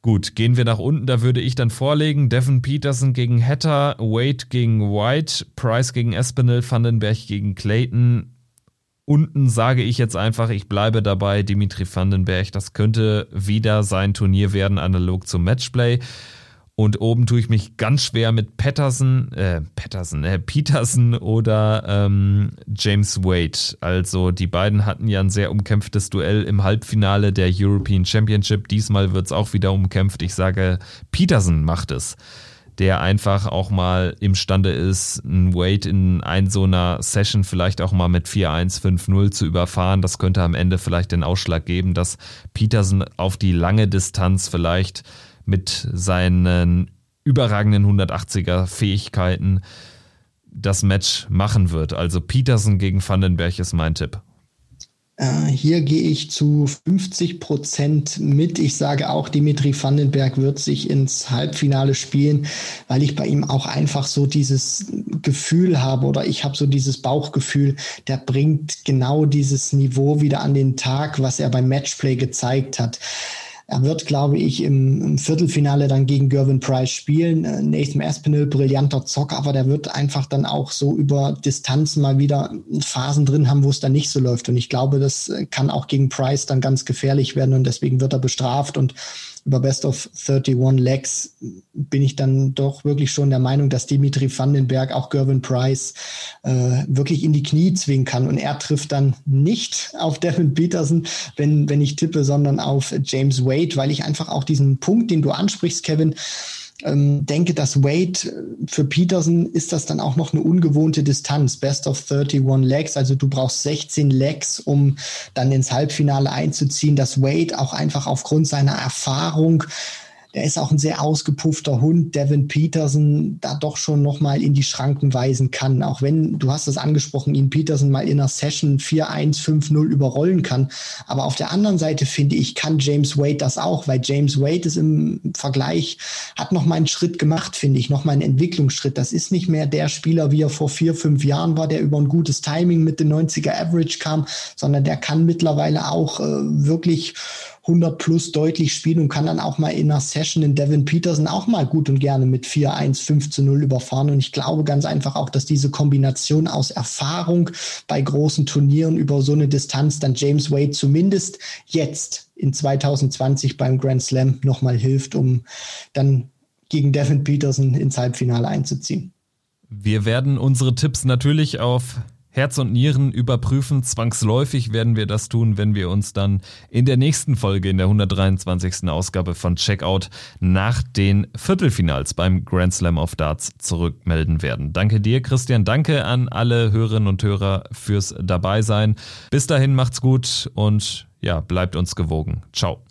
Gut, gehen wir nach unten, da würde ich dann vorlegen, Devin Peterson gegen Hatter, Wade gegen White, Price gegen Espinel, Vandenberg gegen Clayton. Unten sage ich jetzt einfach, ich bleibe dabei, Dimitri Vandenberg, das könnte wieder sein Turnier werden, analog zum Matchplay. Und oben tue ich mich ganz schwer mit Patterson, äh, Patterson, äh, Peterson oder ähm, James Wade. Also die beiden hatten ja ein sehr umkämpftes Duell im Halbfinale der European Championship. Diesmal wird es auch wieder umkämpft. Ich sage, Peterson macht es. Der einfach auch mal imstande ist, ein Wade in ein so einer Session vielleicht auch mal mit 4-1, 5-0 zu überfahren. Das könnte am Ende vielleicht den Ausschlag geben, dass Peterson auf die lange Distanz vielleicht mit seinen überragenden 180er Fähigkeiten das Match machen wird. Also Peterson gegen Vandenberg ist mein Tipp. Äh, hier gehe ich zu 50 Prozent mit. Ich sage auch, Dimitri Vandenberg wird sich ins Halbfinale spielen, weil ich bei ihm auch einfach so dieses Gefühl habe oder ich habe so dieses Bauchgefühl, der bringt genau dieses Niveau wieder an den Tag, was er beim Matchplay gezeigt hat. Er wird, glaube ich, im, im Viertelfinale dann gegen Gervin Price spielen. Äh, Nathan Aspinall, brillanter Zocker, aber der wird einfach dann auch so über Distanzen mal wieder Phasen drin haben, wo es dann nicht so läuft. Und ich glaube, das äh, kann auch gegen Price dann ganz gefährlich werden und deswegen wird er bestraft und über Best of 31 Legs bin ich dann doch wirklich schon der Meinung, dass Dimitri Vandenberg auch Gervin Price äh, wirklich in die Knie zwingen kann. Und er trifft dann nicht auf Devin Peterson, wenn, wenn ich tippe, sondern auf James Wade, weil ich einfach auch diesen Punkt, den du ansprichst, Kevin, ähm, denke, dass Wade äh, für Peterson ist das dann auch noch eine ungewohnte Distanz. Best of 31 Legs. Also du brauchst 16 Legs, um dann ins Halbfinale einzuziehen. Dass Wade auch einfach aufgrund seiner Erfahrung der ist auch ein sehr ausgepuffter Hund, Devin Peterson da doch schon nochmal in die Schranken weisen kann. Auch wenn, du hast es angesprochen, ihn Peterson mal in einer Session 4-1, 5-0 überrollen kann. Aber auf der anderen Seite finde ich, kann James Wade das auch, weil James Wade ist im Vergleich, hat noch mal einen Schritt gemacht, finde ich, noch mal einen Entwicklungsschritt. Das ist nicht mehr der Spieler, wie er vor vier, fünf Jahren war, der über ein gutes Timing mit den 90er Average kam, sondern der kann mittlerweile auch äh, wirklich 100 plus deutlich spielen und kann dann auch mal in einer Session in Devin Peterson auch mal gut und gerne mit 4-1, 5 zu 0 überfahren. Und ich glaube ganz einfach auch, dass diese Kombination aus Erfahrung bei großen Turnieren über so eine Distanz dann James Wade zumindest jetzt in 2020 beim Grand Slam nochmal hilft, um dann gegen Devin Peterson ins Halbfinale einzuziehen. Wir werden unsere Tipps natürlich auf Herz und Nieren überprüfen. Zwangsläufig werden wir das tun, wenn wir uns dann in der nächsten Folge, in der 123. Ausgabe von Checkout nach den Viertelfinals beim Grand Slam of Darts zurückmelden werden. Danke dir, Christian. Danke an alle Hörerinnen und Hörer fürs Dabeisein. Bis dahin macht's gut und ja, bleibt uns gewogen. Ciao.